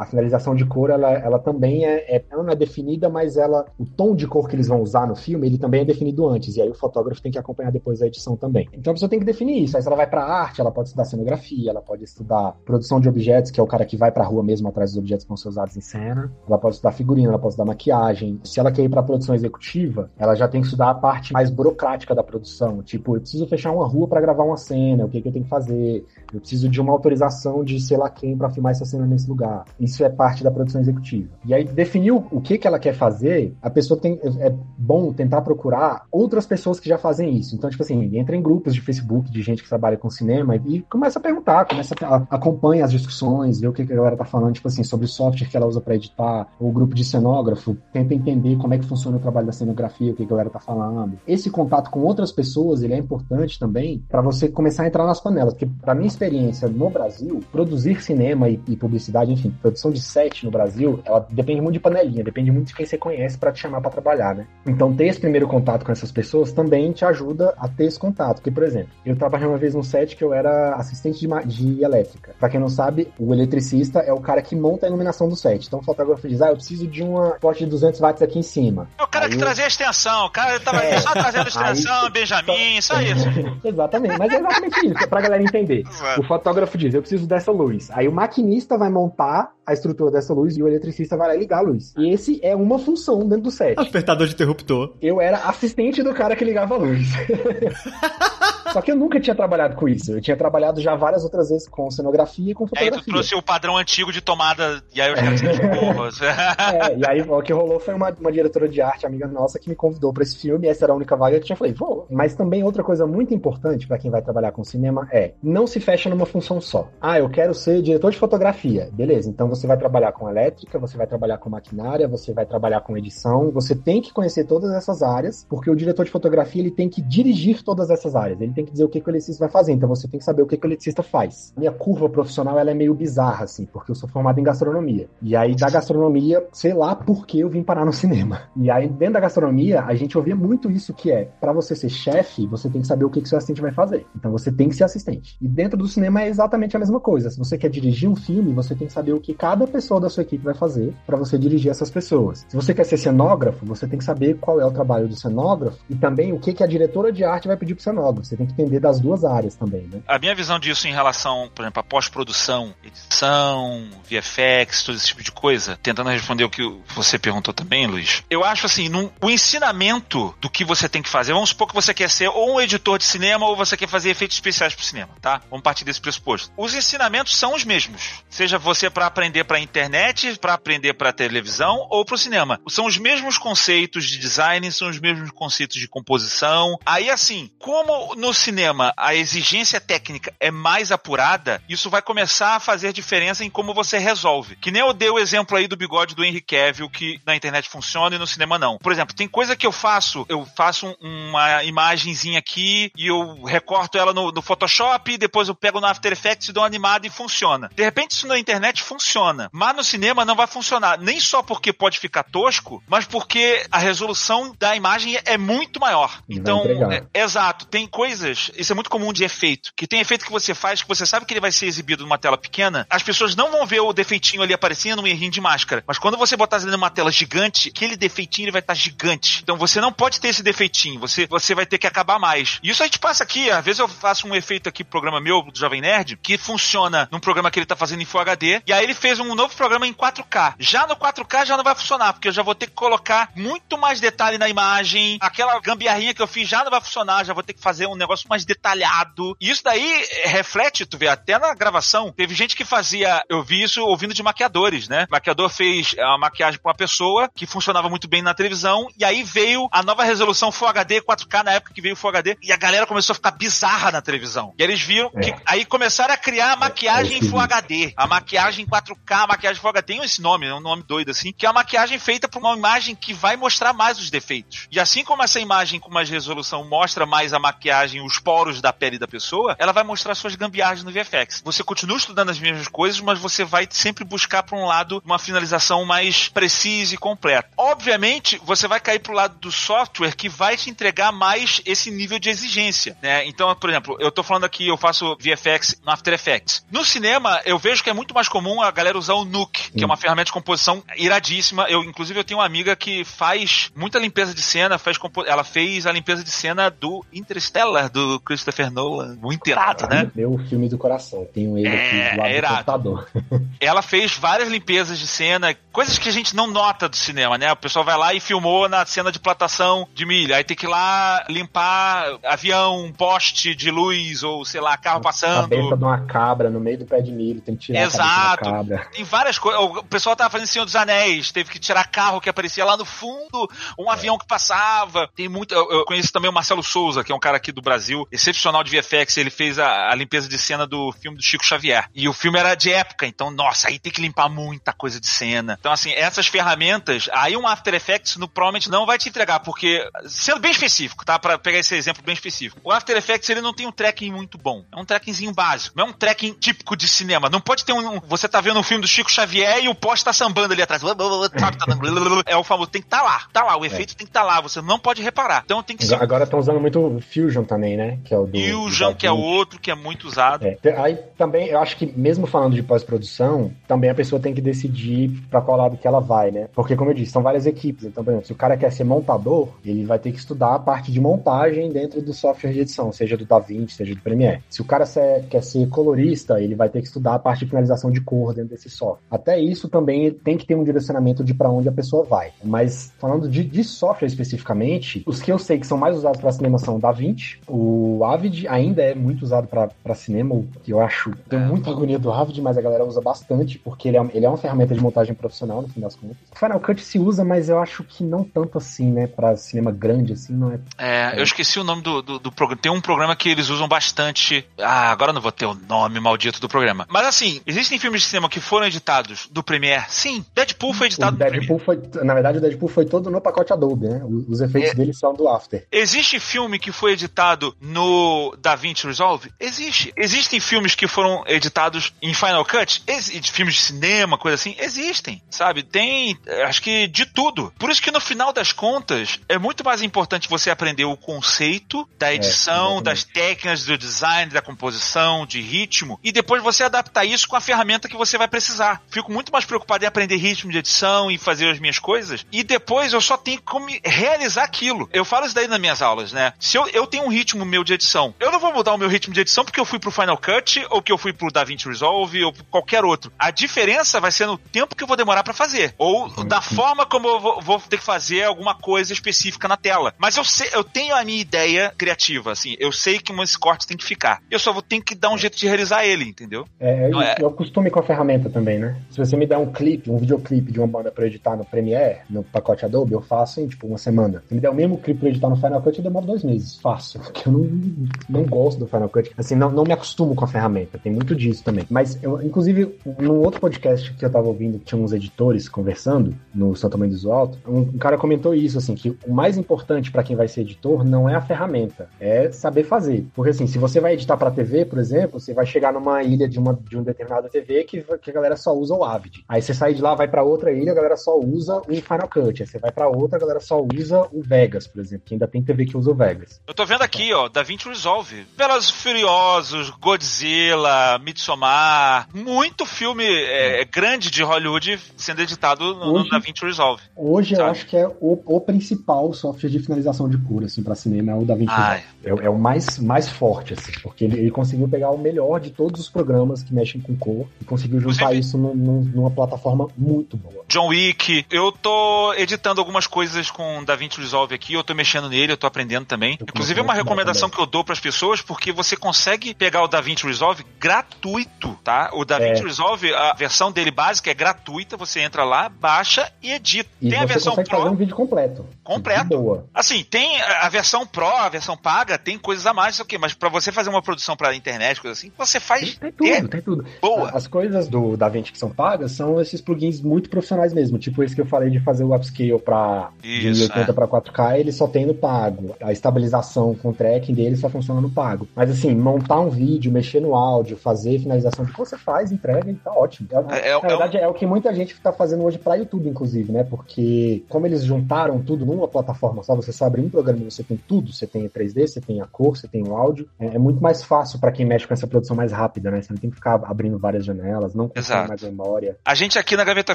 a finalização de cor ela, ela também é, é, ela não é definida, mas ela o tom de cor que eles vão usar no filme ele também é definido antes e aí o fotógrafo tem que acompanhar depois a edição também. Então a pessoa tem que definir isso. Aí se ela vai para arte, ela pode estudar cenografia, ela pode estudar produção de objetos, que é o cara que vai para rua mesmo atrás dos objetos que vão ser usados em cena. Ela pode estudar figurino, ela pode estudar maquiagem. Se ela quer ir para produção executiva, ela já tem que estudar a parte mais burocrática da produção. Tipo, eu preciso fechar uma rua para gravar uma cena, o que, que eu tenho que fazer? Eu preciso de uma autorização de sei lá quem para filmar essa cena nesse lugar. Isso é parte da produção executiva. E aí, definir o que, que ela quer fazer, a pessoa pessoa tem, é bom tentar procurar outras pessoas que já fazem isso. Então, tipo assim, entra em grupos de Facebook de gente que trabalha com cinema e começa a perguntar, começa a, acompanha as discussões, vê o que a galera tá falando, tipo assim, sobre o software que ela usa para editar, o grupo de cenógrafo, tenta entender como é que funciona o trabalho da cenografia, o que a galera tá falando. Esse contato com outras pessoas, ele é importante também para você começar a entrar nas panelas, porque pra minha experiência no Brasil, produzir cinema e, e publicidade, enfim, produção de set no Brasil, ela depende muito de panelinha, depende muito de quem você conhece para te chamar para trabalhar, né? Então, ter esse primeiro contato com essas pessoas também te ajuda a ter esse contato. Porque, por exemplo, eu trabalhei uma vez num set que eu era assistente de, de elétrica. Pra quem não sabe, o eletricista é o cara que monta a iluminação do set. Então, o fotógrafo diz, ah, eu preciso de uma pote de 200 watts aqui em cima. É o cara aí que trazia a extensão, o cara tava é. só trazendo extensão, aí... Benjamin, só isso. (laughs) exatamente, mas é exatamente isso, pra galera entender. Exato. O fotógrafo diz, eu preciso dessa luz. Aí o maquinista vai montar a estrutura dessa luz e o eletricista vai lá ligar a luz. E esse é uma função dentro do set. Apertador de interruptor. Eu era assistente do cara que ligava a luz. (laughs) Só que eu nunca tinha trabalhado com isso. Eu tinha trabalhado já várias outras vezes com cenografia e com fotografia. E aí tu trouxe o padrão antigo de tomada, e aí eu já sei (laughs) é, e aí o que rolou foi uma, uma diretora de arte, amiga nossa, que me convidou para esse filme, e essa era a única vaga que eu tinha. Falei, vou. Mas também outra coisa muito importante para quem vai trabalhar com cinema é, não se fecha numa função só. Ah, eu quero ser diretor de fotografia. Beleza, então você vai trabalhar com elétrica, você vai trabalhar com maquinária, você vai trabalhar com edição, você tem que conhecer todas essas áreas, porque o diretor de fotografia ele tem que dirigir todas essas áreas. Ele tem que dizer o que, que o eletricista vai fazer, então você tem que saber o que, que o eletricista faz. Minha curva profissional ela é meio bizarra, assim, porque eu sou formado em gastronomia. E aí, da gastronomia, sei lá por que eu vim parar no cinema. (laughs) E aí, dentro da gastronomia, a gente ouvia muito isso que é, para você ser chefe, você tem que saber o que, que seu assistente vai fazer. Então você tem que ser assistente. E dentro do cinema é exatamente a mesma coisa. Se você quer dirigir um filme, você tem que saber o que cada pessoa da sua equipe vai fazer para você dirigir essas pessoas. Se você quer ser cenógrafo, você tem que saber qual é o trabalho do cenógrafo e também o que, que a diretora de arte vai pedir pro cenógrafo. Você tem que entender das duas áreas também, né? A minha visão disso em relação, por exemplo, a pós-produção, edição, VFX, todo esse tipo de coisa, tentando responder o que você perguntou também, Luiz. Eu acho assim, num, o ensinamento do que você tem que fazer, vamos supor que você quer ser ou um editor de cinema ou você quer fazer efeitos especiais pro cinema, tá? Vamos partir desse pressuposto. Os ensinamentos são os mesmos. Seja você para aprender para internet, para aprender para televisão ou para o cinema. São os mesmos conceitos de design, são os mesmos conceitos de composição. Aí assim, como no cinema cinema a exigência técnica é mais apurada, isso vai começar a fazer diferença em como você resolve. Que nem eu dei o exemplo aí do bigode do Henry Cavill, que na internet funciona e no cinema não. Por exemplo, tem coisa que eu faço, eu faço uma imagenzinha aqui e eu recorto ela no, no Photoshop, depois eu pego no After Effects e dou uma animada e funciona. De repente isso na internet funciona, mas no cinema não vai funcionar. Nem só porque pode ficar tosco, mas porque a resolução da imagem é muito maior. então, é, exato, tem coisas, isso é muito comum de efeito. Que tem efeito que você faz, que você sabe que ele vai ser exibido numa tela pequena, as pessoas não vão ver o defeitinho ali aparecendo, um errinho de máscara. Mas quando você botar ele numa tela gigante, aquele defeitinho ele vai estar tá gigante. Então você não pode ter esse defeitinho, você, você vai ter que acabar mais. E isso a gente passa aqui, às vezes eu faço um efeito aqui, programa meu, do Jovem Nerd, que funciona num programa que ele tá fazendo em Full HD, e aí ele fez um novo programa em 4K. Já no 4K já não vai funcionar, porque eu já vou ter que colocar muito mais detalhe na imagem, aquela gambiarrinha que eu fiz já não vai funcionar, já vou ter que fazer um negócio mais detalhado. E isso daí reflete, tu vê, até na gravação. Teve gente que fazia, eu vi isso ouvindo de maquiadores, né? O maquiador fez uma maquiagem pra uma pessoa que funcionava muito bem na televisão, e aí veio a nova resolução Full HD 4K na época que veio o Full HD, e a galera começou a ficar bizarra na televisão. E eles viram é. que aí começaram a criar a maquiagem é, é Full HD. A maquiagem 4K, a maquiagem Full HD tem esse nome, é um nome doido assim, que é a maquiagem feita por uma imagem que vai mostrar mais os defeitos. E assim como essa imagem com mais resolução mostra mais a maquiagem, os poros da pele da pessoa, ela vai mostrar suas gambiarras no VFX. Você continua estudando as mesmas coisas, mas você vai sempre buscar para um lado uma finalização mais precisa e completa. Obviamente, você vai cair para o lado do software que vai te entregar mais esse nível de exigência, né? Então, por exemplo, eu estou falando aqui, eu faço VFX no After Effects. No cinema, eu vejo que é muito mais comum a galera usar o Nuke, que é uma ferramenta de composição iradíssima. Eu, inclusive, eu tenho uma amiga que faz muita limpeza de cena, faz ela fez a limpeza de cena do Interstellar, do Christopher Nolan. Muito irado, né? Meu filme do coração. Tenho ele É, aqui do lado é do irado. computador. (laughs) Ela fez várias limpezas de cena, coisas que a gente não nota do cinema, né? O pessoal vai lá e filmou na cena de plantação de milho. Aí tem que ir lá limpar avião, poste de luz, ou sei lá, carro passando. Cabeça de uma cabra no meio do pé de milho, tem que tirar a Exato. da cabra. Tem várias coisas. O pessoal tava fazendo Senhor dos Anéis, teve que tirar carro que aparecia lá no fundo, um avião que passava. Tem muito. Eu, eu conheço também o Marcelo Souza, que é um cara aqui do Brasil, excepcional de VFX. Ele fez a, a limpeza de cena do filme do Chico Xavier. E o filme era de época, então, nossa, aí tem que limpar muita coisa de cena. Então, assim, essas ferramentas, aí um After Effects no, provavelmente não vai te entregar, porque, sendo bem específico, tá? Pra pegar esse exemplo bem específico. O After Effects, ele não tem um tracking muito bom. É um trackingzinho básico. Não é um tracking típico de cinema. Não pode ter um. um- você tá vendo um filme do Chico Xavier e o poste tá sambando ali atrás. Tá (laughs) É o famoso, tem que tá lá. Tá lá, o efeito tem que tá lá. Você não pode reparar. Então tem que ser Agora estão usando muito Fusion também, né? Que é o do. Fusion, que é outro que é muito usado. É, aí também, eu acho que mesmo falando de pós-produção, também a pessoa tem que decidir pra qual lado que ela vai, né? Porque, como eu disse, são várias equipes. Então, por exemplo, se o cara quer ser montador, ele vai ter que estudar a parte de montagem dentro do software de edição, seja do DaVinci, seja do Premiere. Se o cara quer ser colorista, ele vai ter que estudar a parte de finalização de cor dentro desse software. Até isso também tem que ter um direcionamento de pra onde a pessoa vai. Mas falando de, de software especificamente, os que eu sei que são mais usados para cinema são o DaVinci, o Avid ainda é muito usado para cinema, o que eu acho tenho É. muita agonia do Avid, mas a galera usa bastante porque ele é, ele é uma ferramenta de montagem profissional no fim das contas. O Final Cut se usa, mas eu acho que não tanto assim, né, para cinema grande assim, não é. É, eu esqueci o nome do, do, do programa. Tem um programa que eles usam bastante. Ah, agora eu não vou ter o nome maldito do programa. Mas assim, existem filmes de cinema que foram editados do Premiere? Sim. Deadpool foi O editado do Premiere. Deadpool foi, na verdade, o Deadpool foi todo no pacote Adobe, né? Os os efeitos É. dele são do After. Existe filme que foi editado no DaVinci Resolve? Existe. Existem filmes que foram editados em Final Cut? Exi filmes de cinema, coisa assim? Existem, sabe? Tem, eh, acho que de tudo. Por isso que no final das contas, é muito mais importante você aprender o conceito da edição, exatamente. das técnicas do design, da composição, de ritmo, e depois você adaptar isso com a ferramenta que você vai precisar. Fico muito mais preocupado em aprender ritmo de edição e fazer as minhas coisas, e depois eu só tenho como realizar aquilo. Eu falo isso daí nas minhas aulas, né? Se eu, eu tenho um ritmo meu de edição, eu não vou mudar o meu ritmo de edição porque eu fui pro Final Cut, ou que eu fui pro DaVinci Resolve, ou qualquer outro. A diferença vai ser no tempo que eu vou demorar pra fazer, ou da forma como eu vou, vou ter que fazer alguma coisa específica na tela. Mas eu sei, eu tenho a minha ideia criativa, assim, eu sei que esse corte tem que ficar. Eu só vou ter que dar um jeito de realizar ele, entendeu? É, Não e é- eu costume com a ferramenta também, né? Se você me der um clipe, um videoclipe de uma banda pra eu editar no Premiere, no pacote Adobe, eu faço em, tipo, uma semana. Se me der o mesmo clipe pra eu editar no Final Cut, eu demoro dois meses. Fácil. Porque eu não, não gosto do Final Cut. Assim, não, não me acostumo com a ferramenta. Tem muito disso também. Mas, eu, inclusive, num outro podcast que eu tava ouvindo, que tinha uns editores conversando no Santo Mãe do Alto, um, um cara comentou isso, assim, que o mais importante pra quem vai ser editor não é a ferramenta, é saber fazer. Porque, assim, se você vai editar pra TV, por exemplo, você vai chegar numa ilha de uma de um determinada TV que, que a galera só usa o Avid. Aí você sai de lá, vai pra outra ilha, a galera só usa o Final Cut. Aí você vai pra outra, a galera só usa o Vegas, por exemplo, que ainda tem TV que usa o Vegas. Eu tô vendo aqui, ó, DaVinci Resolve. Velozes e Furiosos, Godzilla, Midsommar, muito filme é, grande de Hollywood sendo editado no, no Hoje- Resolve. Hoje eu Sabe? acho que é o, o principal software de finalização de cor, assim, pra cinema, é o DaVinci Ai. Resolve. É, é o mais, mais forte, assim, porque ele, ele conseguiu pegar o melhor de todos os programas que mexem com cor e conseguiu juntar Inclusive- isso num- num- numa plataforma muito boa. John Wick. Eu tô editando algumas coisas com DaVinci Resolve aqui, eu tô mexendo nele, eu tô aprendendo também. Eu Inclusive é uma conheço recomendação também. que eu dou pras pessoas, porque você consegue pegar o DaVinci Resolve gratuito, tá? O DaVinci É. Resolve, a versão dele básica é gratuita, você entra lá, baixa e edita. E tem a versão consegue Pro. fazer um vídeo completo. Completo. Boa. Assim, tem a versão Pro, a versão paga, tem coisas a mais, isso aqui, mas pra você fazer uma produção pra internet, coisa assim, você faz Tem tudo, é tem tudo. boa. As coisas do DaVinci que são pagas são esses plugins muito profissionais mesmo. Tipo esse que eu falei de fazer o upscale pra de Isso, 1080 é. pra 4K, ele só tem no pago. A estabilização com o tracking dele só funciona no pago. Mas assim, montar um vídeo, mexer no áudio, fazer finalização de cor, você faz, entrega e tá ótimo. É- é- Na verdade, é o que muita gente tá fazendo hoje pra YouTube, inclusive, né? Porque como eles juntaram tudo numa plataforma só, você só abre um programa e você tem tudo, você tem 3D, você tem a cor, você tem o áudio, é, é muito mais fácil pra quem mexe com essa produção mais rápida, né? Você não tem que ficar abrindo várias janelas, não consome mais memória. A gente aqui na Gaveta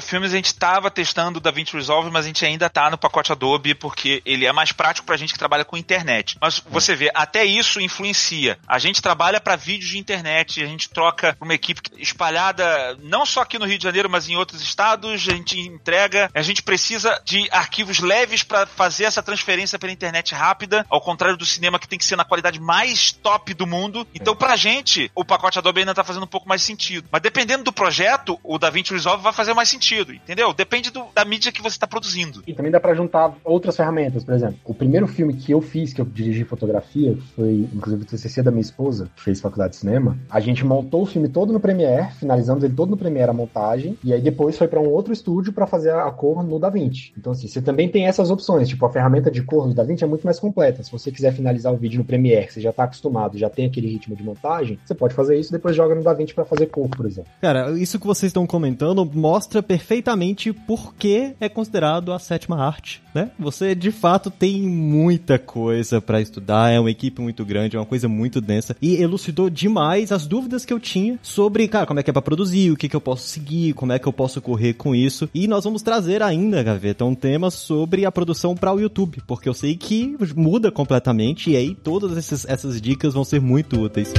Filmes, a gente tava testando o DaVinci Resolve, mas a gente ainda tá no pacote Adobe, porque ele é mais prático pra gente que trabalha com internet. Mas você vê, até isso influencia. A gente trabalha para vídeos de internet, a gente troca uma equipe espalhada não só aqui no Rio de Janeiro, mas em outros estados, a gente entrega, a gente precisa de arquivos leves para fazer essa transferência pela internet rápida, ao contrário do cinema que tem que ser na qualidade mais top do mundo. Então, pra gente, o pacote Adobe ainda tá fazendo um pouco mais sentido. Mas dependendo do projeto, o DaVinci Resolve vai fazer mais sentido, entendeu? Depende do, da mídia que você está produzindo. E também dá para juntar outras ferramentas, por exemplo. O primeiro filme que eu fiz, que eu dirigi fotografia, foi inclusive o TCC da minha esposa, que fez faculdade de cinema. A gente montou o filme todo no Premiere, finalizamos ele todo no Premiere a montagem, e aí depois foi para um outro estúdio para fazer a cor no DaVinci. Então assim, você também tem essas opções, tipo a ferramenta de cor do DaVinci é muito mais completa. Se você quiser finalizar o vídeo no Premiere, você já está acostumado, já tem aquele ritmo de montagem, você pode fazer isso depois joga no DaVinci para fazer cor, por exemplo. Cara, isso que vocês estão comentando mostra perfeitamente por que é considerado a sétima arte, né? Você de fato tem muita coisa para estudar, é uma equipe muito grande, é uma coisa muito densa e elucidou demais as dúvidas que eu tinha sobre, cara, como é que é para produzir, o que que eu posso seguir, como é que eu posso correr com isso. E nós vamos trazer ainda, Gaveta, um tema sobre a produção para o YouTube, porque eu sei que muda completamente e aí todas essas, essas dicas vão ser muito úteis.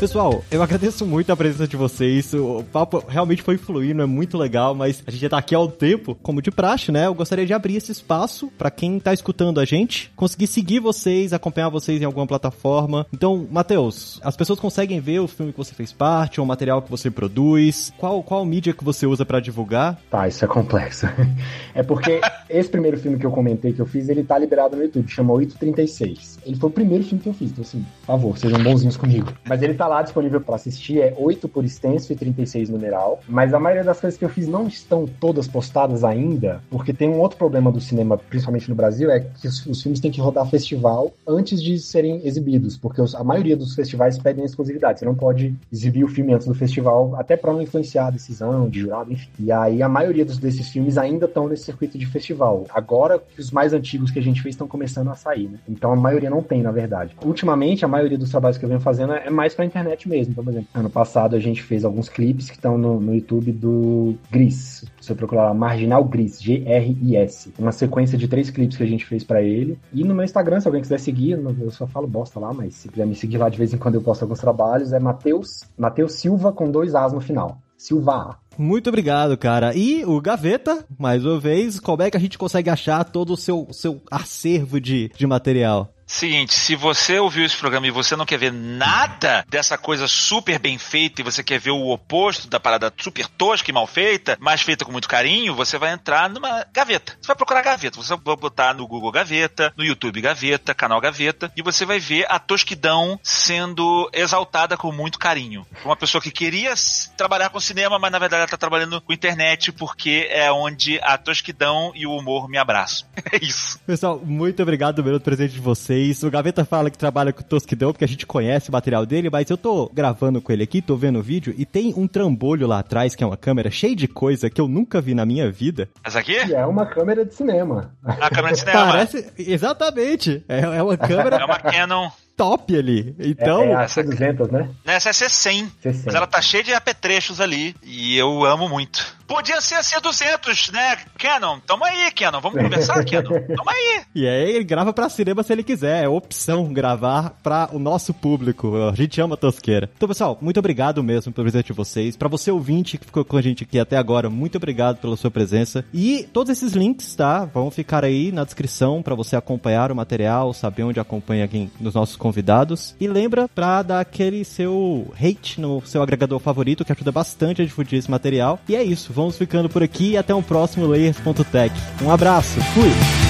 Pessoal, eu agradeço muito a presença de vocês. O papo realmente foi fluindo, é muito legal, mas a gente já tá aqui um tempo, como de praxe, né? Eu gostaria de abrir esse espaço para quem tá escutando a gente, conseguir seguir vocês, acompanhar vocês em alguma plataforma. Então, Matheus, as pessoas conseguem ver o filme que você fez parte, ou o material que você produz? Qual, qual mídia que você usa para divulgar? Tá, isso é complexo. (laughs) É porque (laughs) esse primeiro filme que eu comentei que eu fiz, ele tá liberado no YouTube, chama 836. Ele foi o primeiro filme que eu fiz, então assim, por favor, sejam bonzinhos comigo. Mas ele tá lá disponível para assistir, é 8 por extenso e 36 numeral. Mas a maioria das coisas que eu fiz não estão todas postadas ainda, porque tem um outro problema do cinema, principalmente no Brasil, é que os, os filmes têm que rodar festival antes de serem exibidos, porque os, a maioria dos festivais pedem exclusividade. Você não pode exibir o filme antes do festival, até para não influenciar a decisão de jurado, enfim. E aí a maioria dos, desses filmes ainda estão nesse circuito de festival. Agora os mais antigos que a gente fez estão começando a sair, né? Então a maioria não tem, na verdade. Ultimamente, a maioria dos trabalhos que eu venho fazendo é mais pra internet mesmo. Então, por exemplo, ano passado a gente fez alguns clipes que estão no, no YouTube do Gris. Você procurar lá, Marginal Gris, G-R-I-S. Uma sequência de três clipes que a gente fez para ele. E no meu Instagram, se alguém quiser seguir, eu só falo bosta lá, mas se quiser me seguir lá de vez em quando eu posto alguns trabalhos, é Matheus, Matheus Silva com dois As no final. Silva. Muito obrigado, cara. E o Gaveta, mais uma vez, como é que a gente consegue achar todo o seu, seu acervo de, de material? Seguinte, se você ouviu esse programa e você não quer ver nada dessa coisa super bem feita e você quer ver o oposto da parada super tosca e mal feita, mas feita com muito carinho, você vai entrar numa gaveta. Você vai procurar gaveta. Você vai botar no Google Gaveta, no YouTube Gaveta, canal Gaveta, e você vai ver a tosquidão sendo exaltada com muito carinho. Uma pessoa que queria trabalhar com cinema, mas na verdade ela está trabalhando com internet porque é onde a tosquidão e o humor me abraçam. (laughs) É isso. Pessoal, muito obrigado pelo presente de vocês isso. O Gaveta fala que trabalha com o Tosquidão, porque a gente conhece o material dele, mas eu tô gravando com ele aqui, tô vendo o vídeo, e tem um trambolho lá atrás, que é uma câmera cheia de coisa que eu nunca vi na minha vida. Essa aqui? E é uma câmera de cinema. A câmera de cinema. Parece, exatamente. É, é uma câmera... É uma Canon top ali. Então. É, é a C200, né? Essa é C100, C100. Mas ela tá cheia de apetrechos ali. E eu amo muito. Podia ser a C200, né? Canon, toma aí, Canon. Vamos conversar, Canon? (laughs) Toma aí. E aí ele grava pra cinema se ele quiser. É opção gravar pra o nosso público. A gente ama a tosqueira. Então, pessoal, muito obrigado mesmo pelo presente de vocês. Pra você ouvinte que ficou com a gente aqui até agora, muito obrigado pela sua presença. E todos esses links, tá? Vão ficar aí na descrição pra você acompanhar o material, saber onde acompanha quem nos nossos convidados convidados. E lembra pra dar aquele seu hate no seu agregador favorito, que ajuda bastante a difundir esse material. E é isso, vamos ficando por aqui e até um próximo Layers.tech. Um abraço, fui!